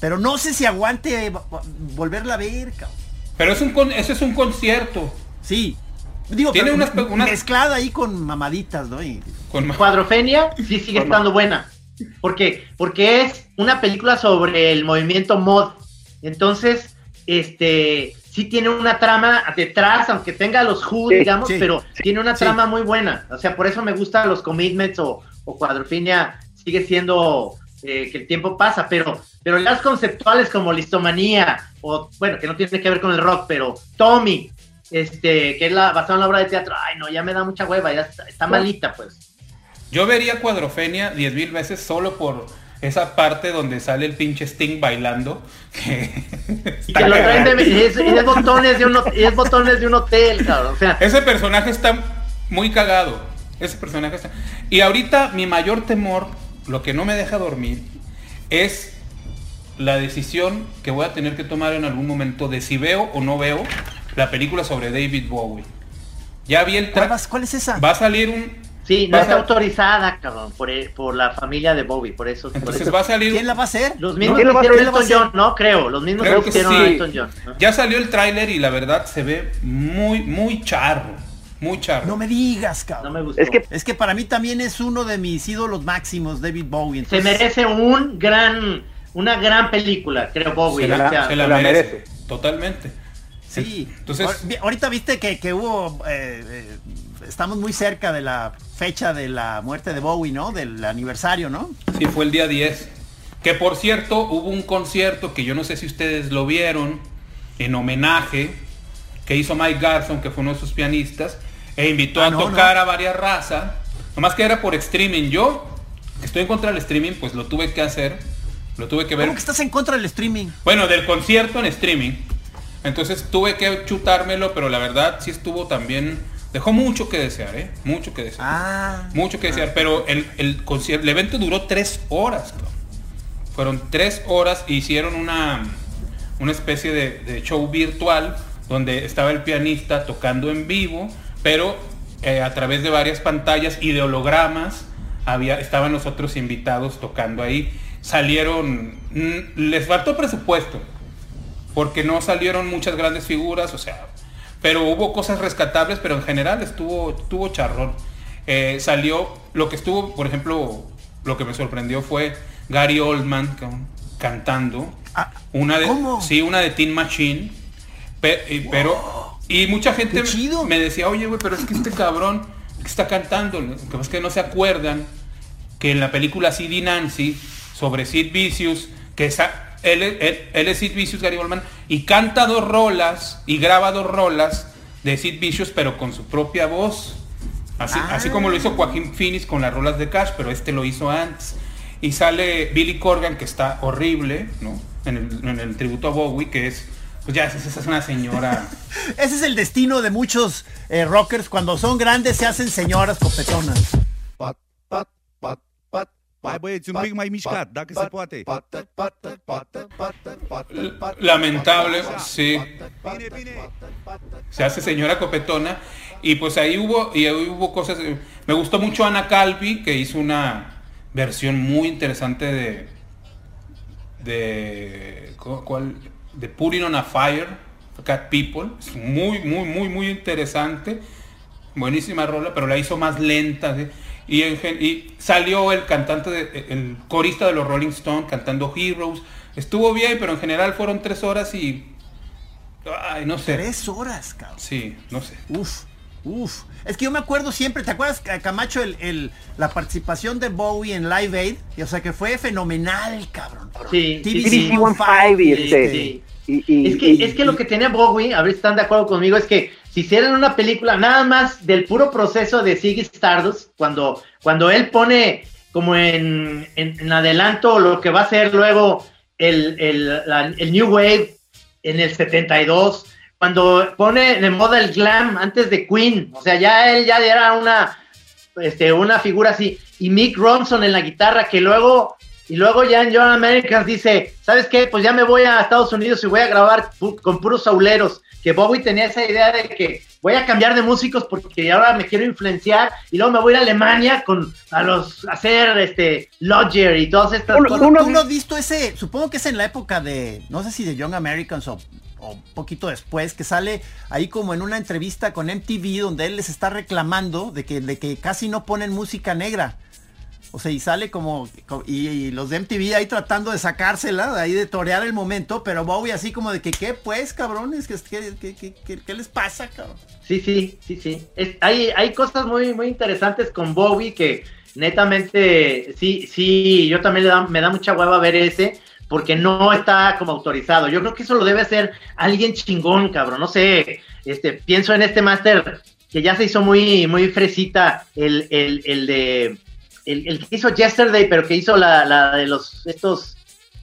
pero no sé si aguante vo- vo- volverla a ver, cabrón. Pero es un con- ese es un concierto. Sí. Digo, Tiene unas unas- mezclada ahí con mamaditas, ¿no? Y- Con ma- Cuadrofenia sí sigue estando buena. Porque, porque es una película sobre el movimiento mod. Entonces, este, sí tiene una trama detrás, aunque tenga los Who, Sí, digamos, sí, pero tiene una sí. trama muy buena. O sea, por eso me gustan los commitments o, o Cuadrofenia sigue siendo eh, que el tiempo pasa, pero, pero las conceptuales como Listomanía, o bueno, que no tiene que ver con el rock, pero Tommy, este, que es la basada en la obra de teatro, ay no, ya me da mucha hueva, ya está, está malita, pues. Yo vería Cuadrofenia diez mil veces solo por esa parte donde sale el pinche Sting bailando. que Y que lo traen de, y es, y es botones de un, y es botones de un hotel, cabrón. O sea, Ese personaje está muy cagado. Ese personaje está. Y ahorita mi mayor temor, lo que no me deja dormir, es la decisión que voy a tener que tomar en algún momento de si veo o no veo la película sobre David Bowie. Ya vi el ¿Cuál, tra- vas- cuál es esa? Va a salir un. sí, no a está autorizada, cabrón, por, el- por la familia de Bobby, por eso. por Entonces eso. va a salir. ¿Quién la va a hacer? Los mismos ¿Quién que hicieron Elton John, no creo, los mismos Creo que que hicieron a sí. Elton John. ¿no? Ya salió el tráiler y la verdad se ve muy, muy charro. Muy charro. No me digas, No cabrón. me gustó. Es que Es que para mí también es uno de mis ídolos máximos, David Bowie. se merece un gran, una gran película, creo, Bowie. se la, o sea, se la se la merece. merece. Totalmente. Sí. Entonces- ahorita viste que, que hubo, eh, eh, estamos muy cerca de la fecha de la muerte de Bowie, ¿no? Del aniversario, ¿no? Sí, fue el día 10. Que por cierto, hubo un concierto que yo no sé si ustedes lo vieron, en homenaje, que hizo Mike Garson, que fue uno de sus pianistas, e invitó Ah, a no, tocar no. a varias razas. Nomás que era por streaming. Yo, estoy en contra del streaming, pues lo tuve que hacer. Lo tuve que ver. ¿Cómo que estás en contra del streaming? Bueno, del concierto en streaming. Entonces tuve que chutármelo, pero la verdad sí estuvo también. Dejó mucho que desear, ¿eh? Mucho que desear. Ah. Mucho que desear. Pero el, el concierto, el evento duró tres horas. cabrón. Fueron tres horas. e Hicieron una, una especie de, de show virtual donde estaba el pianista tocando en vivo, pero eh, a través de varias pantallas y de hologramas había, estaban los otros invitados tocando ahí. Salieron, mm, les faltó presupuesto, porque no salieron muchas grandes figuras, o sea, pero hubo cosas rescatables, pero en general estuvo, estuvo charrón. Eh, salió, lo que estuvo, por ejemplo, lo que me sorprendió fue Gary Oldman can- cantando, Ah, una de, ¿cómo? sí, una de Teen Machine, pe- y- pero y mucha gente chido. me decía, oye, güey, pero es que este cabrón que está cantando, lo que pasa es que no se acuerdan que en la película CD Nancy sobre Sid Vicious, que esa, él, él- él es Sid Vicious, Gary Goldman, y canta dos rolas y graba dos rolas de Sid Vicious, pero con su propia voz. Así, Ah. así como lo hizo Joaquín Phoenix con las rolas de Cash, pero este lo hizo antes. Y sale Billy Corgan, que está horrible, ¿no? En el, en el tributo a Bowie, que es, pues ya, esa esa es una señora. Ese es el destino de muchos eh, rockers. Cuando son grandes se hacen señoras copetonas. Hai băieți, un pic mai mișcat, dacă se poate. lamentable, sí. Se hace señora copetona. Y pues ahí hubo, y ahí hubo cosas. eh, Me gustó mucho Ana Calvi, que hizo una versión muy interesante de. de. cu- ¿Cuál? De Putting on a Fire, Cat People. Es muy, muy, muy, muy interesante. Buenísima rola, pero la hizo más lenta. ¿sí? Y, en y salió el cantante, de- el corista de los Rolling Stones cantando Heroes. Estuvo bien, pero en general fueron tres horas y... Ay, no sé. Tres horas, cabrón. Sí, no sé. Uf, uf. Es que yo me acuerdo siempre, ¿te acuerdas, Ca- Camacho, el, el- la participación de Bowie en Live Aid? Y, o sea, que fue fenomenal, cabrón. Sí, TBC sí. BBC One Five y este. Sí. Y, y- Es que, y- es que lo que tenía Bowie, a ver si están de acuerdo conmigo, es que si hicieran una película nada más del puro proceso de Ziggy Stardust, cuando, cuando él pone como en, en, adelanto lo que va a ser luego el, el, el New Wave en el 72, cuando pone de moda el glam antes de Queen, o sea, ya él ya era una, este, una figura así, y Mick Ronson en la guitarra, que luego, y luego ya en John Americans dice, ¿sabes qué? Pues ya me voy a Estados Unidos y voy a grabar pu- con puros sauleros, que Bowie tenía esa idea de que voy a cambiar de músicos porque ahora me quiero influenciar, y luego me voy a ir a Alemania con, a los, a hacer, este, Lodger y todas estas Uno- cosas. ¿Tú, uno- tú no has visto ese? Supongo que es en la época de, no sé si de Young Americans o, o un poquito después, que sale ahí como en una entrevista con MTV donde él les está reclamando de que, de que casi no ponen música negra. O sea, y sale como, co- y, los de MTV ahí tratando de sacársela, ahí de torear el momento, pero Bowie así como de que, ¿qué pues, cabrones? ¿Qué, qué, qué, qué- les pasa, cabrón? Sí, sí, sí, sí. Hay, hay cosas muy, muy interesantes con Bowie que netamente, sí, sí, yo también me da mucha hueva ver ese, porque no está como autorizado. Yo creo que eso lo debe hacer alguien chingón, cabrón. No sé, este, pienso en este máster que ya se hizo muy, muy fresita, el, el, el de, el, el que hizo Yesterday, pero que hizo la, la de los, estos,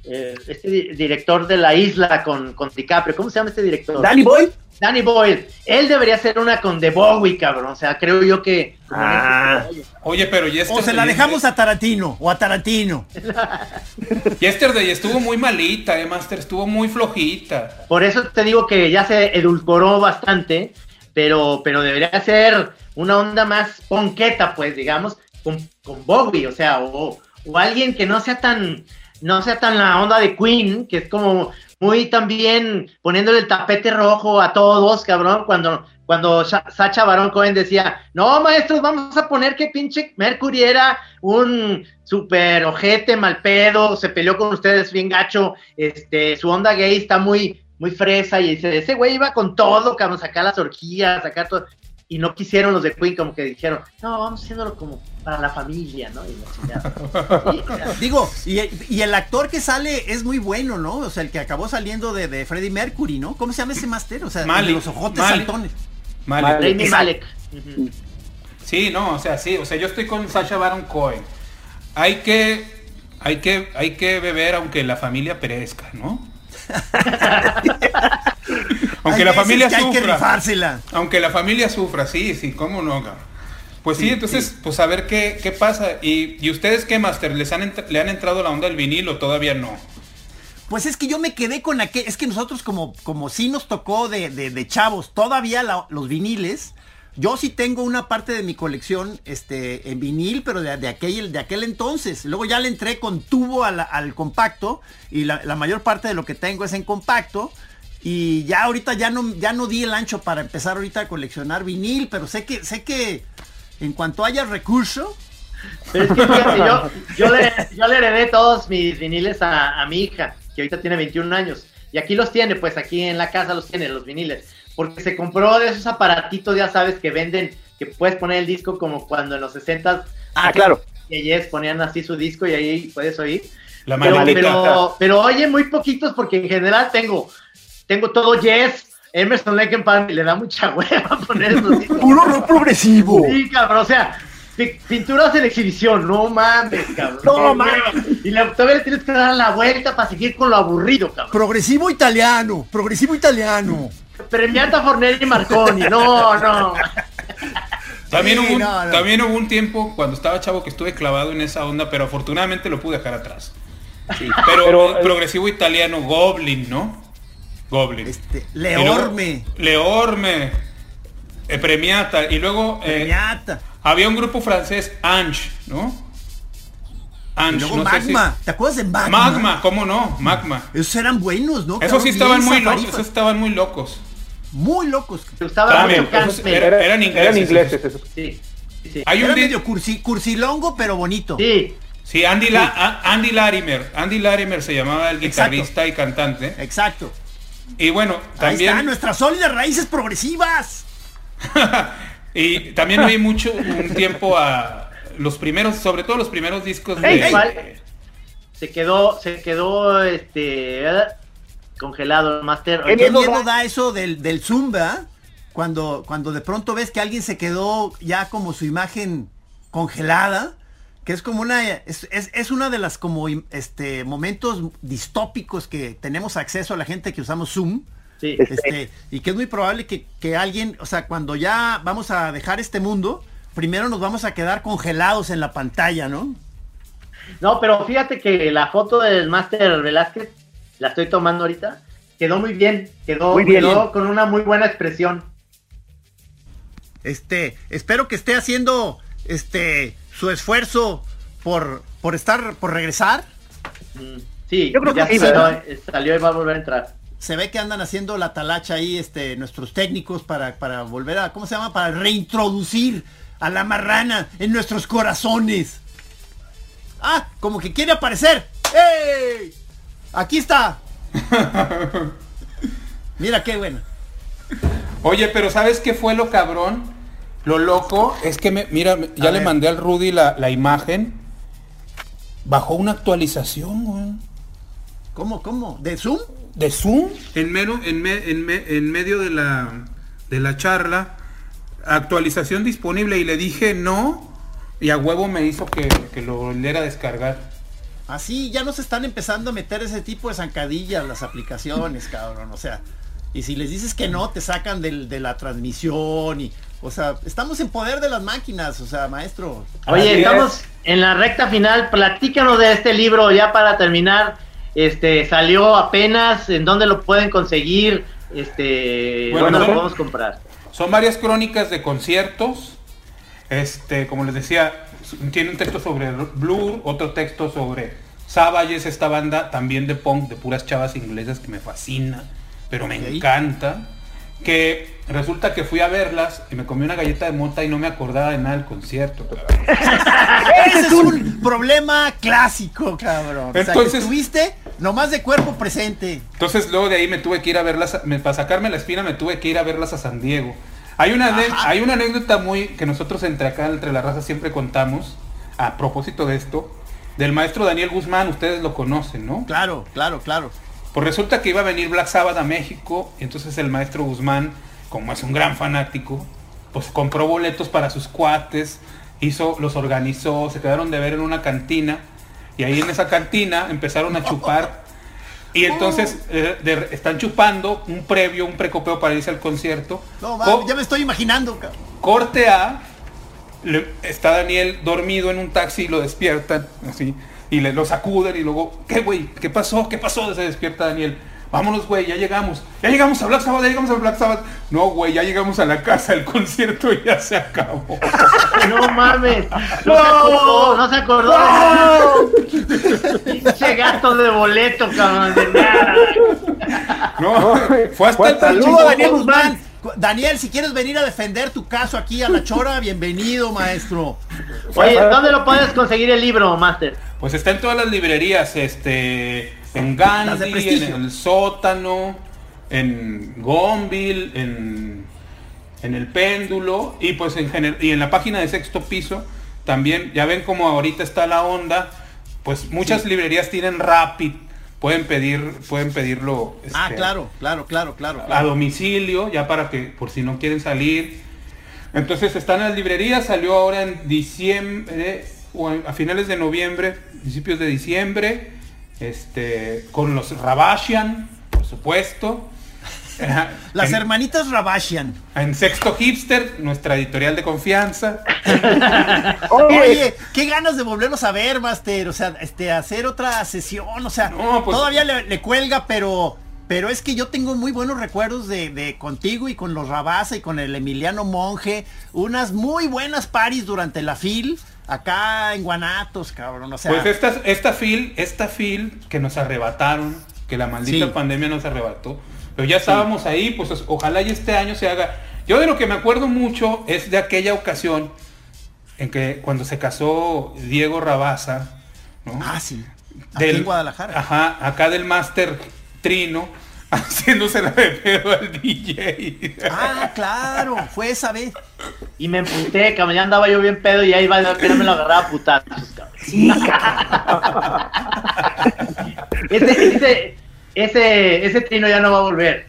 eh, este di- director de la isla con, con DiCaprio. ¿Cómo se llama este director? Danny Boy. Danny Boyle, él debería ser una con The Bowie, cabrón. O sea, creo yo que. en Ah. Oye, pero Yesterday, O se la dejamos a Tarantino, o a Tarantino. Yesterday estuvo muy malita, eh, Master. Estuvo muy flojita. Por eso te digo que ya se edulcoró bastante, pero, pero debería ser una onda más ponqueta, pues, digamos, con, con Bowie, o sea, o, alguien que no sea tan, no sea tan la onda de Queen, que es como muy también poniéndole el tapete rojo a todos, cabrón, cuando, cuando Sa- Sacha Baron Cohen decía, no, maestros, vamos a poner que pinche Mercury era un super ojete, mal pedo, se peleó con ustedes bien gacho, este, su onda gay está muy, muy fresa, y dice, ese güey iba con todo, cabrón, sacar las orgías, sacar todo, y no quisieron los de Queen, como que dijeron, no, vamos haciéndolo como para la familia, ¿no? Y la. Sí, Digo, y, y el actor que sale es muy bueno, ¿no? O sea, el que acabó saliendo de, de Freddie Mercury, ¿no? ¿Cómo se llama ese máster? O sea, Malik, los ojotes Malik. saltones. Malek. Ujú. Sí, no, o sea, sí, o sea, yo estoy con Sasha Baron Cohen. Hay que, hay que, hay que beber aunque la familia perezca, ¿no? aunque Hay la familia que Hay que sufra. rifársela. Aunque la familia sufra, sí, sí, cómo no, cabrón? Pues sí, entonces, pues a ver qué, qué pasa. Y, y ustedes qué, Master, ¿les han le han entrado la onda del vinil o todavía no? Pues es que yo me quedé con aquel, es que nosotros como, como sí nos tocó de, de- de chavos, todavía la- los viniles, yo sí tengo una parte de mi colección este, en vinil, pero de, de aquel, de aquel entonces. Luego ya le entré con tubo a la- al compacto y la, la mayor parte de lo que tengo es en compacto. Y ya ahorita ya no, ya no di el ancho para empezar ahorita a coleccionar vinil, pero sé que, sé que en cuanto haya recurso, Pero es que fíjate, yo, yo, le, yo le heredé todos mis viniles a, a mi hija. que ahorita tiene 21 años. Y aquí los tiene, pues aquí en la casa los tiene, los viniles. Porque se compró de esos aparatitos, ya sabes, que venden, que puedes poner el disco como cuando en los 60 Ah, claro. y ellos ponían así su disco y ahí puedes oír. La Pero, pero, pero oye, muy poquitos porque en general tengo, tengo todo Yes, Emerson Lake and Palmer, y le da mucha hueva poner esos discos. Puro rock progresivo. Sí, cabrón, o sea, pi- pinturas en exhibición, no mames, cabrón. No mames. Y le, todavía le tienes que dar la vuelta para seguir con lo aburrido, cabrón. Progresivo italiano, progresivo italiano. Premiata Fornelli y Marconi, no, no. También, Sí, hubo un, no, no. también hubo un tiempo cuando estaba chavo que estuve clavado en esa onda, pero afortunadamente lo pude dejar atrás. Pero, Pero, eh, progresivo italiano, Goblin, ¿no? Goblin. Este, Y luego- Leorme, Leorme. eh, Premiata. Y luego eh, Premiata. había un grupo francés, Ange, ¿no? Y Ange, luego no sé si- Magma. ¿Te acuerdas de Magma? Magma, ¿cómo no? Magma. Esos eran buenos, ¿no? Esos sí estaban muy locos, esos estaban muy locos. Muy locos. Handmade. era- eran ingleses. Eran ingleses esos. Sí, sí, Hay un Era di- medio cursi, cursilongo, pero bonito. sí. Sí, Andy, La- Andy Larimer. Andy Larimer se llamaba el Exacto. guitarrista y cantante. Exacto. Y bueno, Ahí está, también nuestras sólidas raíces progresivas. y también oí mucho un tiempo a los primeros, sobre todo los primeros discos de. Se quedó, se quedó, este, congelado el Master. ¿Qué ¿Qué miedo da? da eso del, del Zumba? Cuando, cuando de pronto ves que alguien se quedó ya como su imagen congelada, que es como una, es, es, es una de las como este momentos distópicos que tenemos acceso a la gente que usamos Zoom. Sí. Este, y que es muy probable que, que alguien, o sea, cuando ya vamos a dejar este mundo, primero nos vamos a quedar congelados en la pantalla, ¿no? No, pero fíjate que la foto del Master Velázquez, la estoy tomando ahorita, quedó muy bien, quedó, Muy bien. quedó con una muy buena expresión. Este, espero que esté haciendo este su esfuerzo por, por estar, por regresar. Mm, Sí, Yo creo ya que sí, eh, salió y va a volver a entrar. Se ve que andan haciendo la talacha ahí, este, nuestros técnicos para, para volver a, ¿cómo se llama? Para reintroducir a la marrana en nuestros corazones. Ah, como que quiere aparecer. ¡Ey! Aquí está. Mira qué buena. Oye, pero ¿sabes qué fue lo cabrón? Lo loco es que me, mira, ya A le ver. mandé al Rudy la, la imagen. Bajó una actualización, güey. ¿Cómo, cómo? ¿De Zoom? de Zoom en, mero, en, me- en me- en medio de la, de la charla actualización disponible y le dije no y a huevo me hizo que, que lo volviera a descargar Así ya nos están empezando a meter ese tipo de zancadillas las aplicaciones, cabrón. O sea, y si les dices que no, te sacan del- de la transmisión y, o sea, estamos en poder de las máquinas, o sea, maestro. Oye, Así estamos es. en la recta final. Platícanos de este libro ya para terminar. Este salió apenas. ¿En dónde lo pueden conseguir? Este, Bueno, ¿dónde lo son- podemos comprar? son varias crónicas de conciertos este como les decía tiene un texto sobre Blur otro texto sobre Savage es esta banda también de punk de puras chavas inglesas que me fascina pero me encanta que resulta que fui a verlas y me comí una galleta de mota y no me acordaba de nada del concierto cabrón. Ese es un problema clásico, cabrón. o sea, que Entonces- nomás de cuerpo presente. Entonces luego de ahí me tuve que ir a verlas, me- para sacarme la espina me tuve que ir a verlas a San Diego. Hay una, hay una anécdota muy que nosotros entre acá, entre la raza siempre contamos, a propósito de esto, del maestro Daniel Guzmán, ustedes lo conocen, ¿no? Claro, claro, claro. Pues resulta que iba a venir Black Sabbath a México, y entonces el maestro Guzmán, como es un gran fanático, pues compró boletos para sus cuates, hizo, los organizó, se quedaron de ver en una cantina, y ahí en esa cantina empezaron a chupar, y entonces eh, de- están chupando un previo, un precopeo para irse al concierto. No, Co- ya me estoy imaginando, cabrón. Corte A, le- está Daniel dormido en un taxi y lo despiertan, así, y le lo sacuden y luego, ¿qué güey? ¿Qué pasó? ¿Qué pasó? Se despierta Daniel. Vámonos, güey, ya llegamos. Ya llegamos a Black Sabbath, ya llegamos a Black Sabbath. No, güey, ya llegamos a la casa, el concierto ya se acabó. No mames. No, se acordó, no se acordó. Pinche gasto de boleto, cabrón. De nada. No, fue hasta el Saludo Daniel Guzmán. Daniel, si quieres venir a defender tu caso aquí a la chora, bienvenido, maestro. Oye, ¿dónde lo puedes conseguir el libro, Master? Pues está en todas las librerías, este... en Gandhi, en el sótano, en Gonville, en, en el péndulo y pues en general y en la página de sexto piso también ya ven como ahorita está la onda pues muchas librerías tienen Rapid pueden pedir pueden pedirlo Ah, este, claro, claro, claro, claro. a domicilio ya para que por si no quieren salir. Entonces están en las librerías salió ahora en diciembre o a finales de noviembre principios de diciembre este con los Ravashian por supuesto Las en- hermanitas Ravashian. en Sexto Hipster, nuestra editorial de confianza. Oye, qué ganas de volverlos a ver, Master. O sea, este, hacer otra sesión. O sea, No, pues- todavía le, le cuelga, pero. Pero es que yo tengo muy buenos recuerdos de, de contigo y con los Rabasa y con el Emiliano Monje. Unas muy buenas paris durante la FIL. Acá en Guanatos, cabrón. O sea, Pues esta, esta fil, esta fil que nos arrebataron, que la maldita Sí. pandemia nos arrebató. Pero ya estábamos ahí, pues ojalá y este año se haga. Yo de lo que me acuerdo mucho es de aquella ocasión en que cuando se casó Diego Rabasa, ¿no? ah, sí. Aquí en Guadalajara. Ajá, acá del Master Trino, haciéndose la de pedo al DJ. Ah, claro, fue esa vez. Y me emputé, cabrón, ya andaba yo bien pedo y ahí va, no me lo agarraba a putazos, cabrón. ese, ese, ese, ese trino ya no va a volver.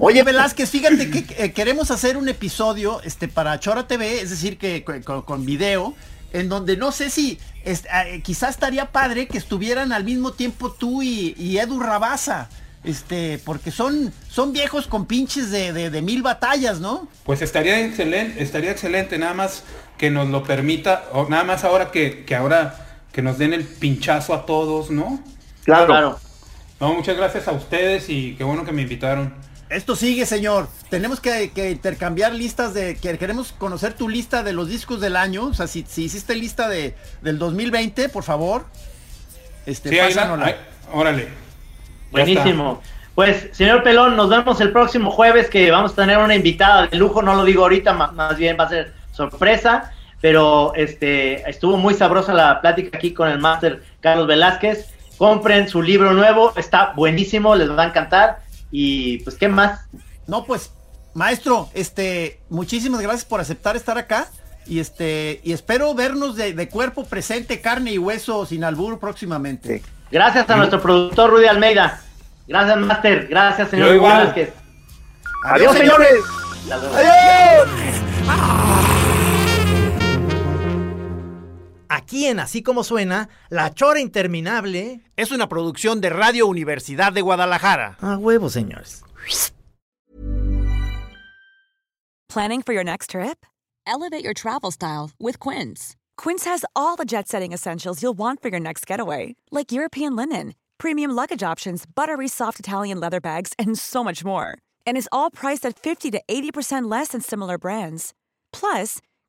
Oye, Velázquez, fíjate que eh, queremos hacer un episodio este, para Chora TV, es decir, que co- con, con video, en donde no sé si es- eh, quizás estaría padre que estuvieran al mismo tiempo tú y, y Edu Rabasa. Este, porque son, son viejos con pinches de, de- de mil batallas, ¿no? Pues estaría excelente, estaría excelente, nada más que nos lo permita, o nada más ahora que, que ahora que nos den el pinchazo a todos, ¿no? Claro. Claro. No, muchas gracias a ustedes y qué bueno que me invitaron. Esto sigue, señor. Tenemos que, que intercambiar listas de. Que queremos conocer tu lista de los discos del año. O sea, si, si hiciste lista de, del 2020, por favor. Este, Sí, ahí la- pásanosla. ahí- órale. Buenísimo. Pues, señor Pelón, nos vemos el próximo jueves que vamos a tener una invitada de lujo, no lo digo ahorita, ma- más bien va a ser sorpresa, pero este estuvo muy sabrosa la plática aquí con el máster Carlos Velázquez. Compren su libro nuevo, está buenísimo, les va a encantar. Y pues, ¿qué más? No, pues, maestro, este, muchísimas gracias por aceptar estar acá. Y este, y espero vernos de, de cuerpo presente, carne y hueso sin albur próximamente. Sí. Gracias a nuestro productor Rudy Almeida. Gracias, máster. Gracias, señor igual. Velázquez. Adiós, señores. Hasta luego. Aquí en Así como suena, La Chora Interminable. Es una producción de Radio Universidad de Guadalajara. A huevo, señores. Planning for your next trip? Elevate your travel style with Quince. Quince has all the jet setting essentials you'll want for your next getaway, like European linen, premium luggage options, buttery soft Italian leather bags, and so much more. And is all priced at 50 to 80% less than similar brands. Plus,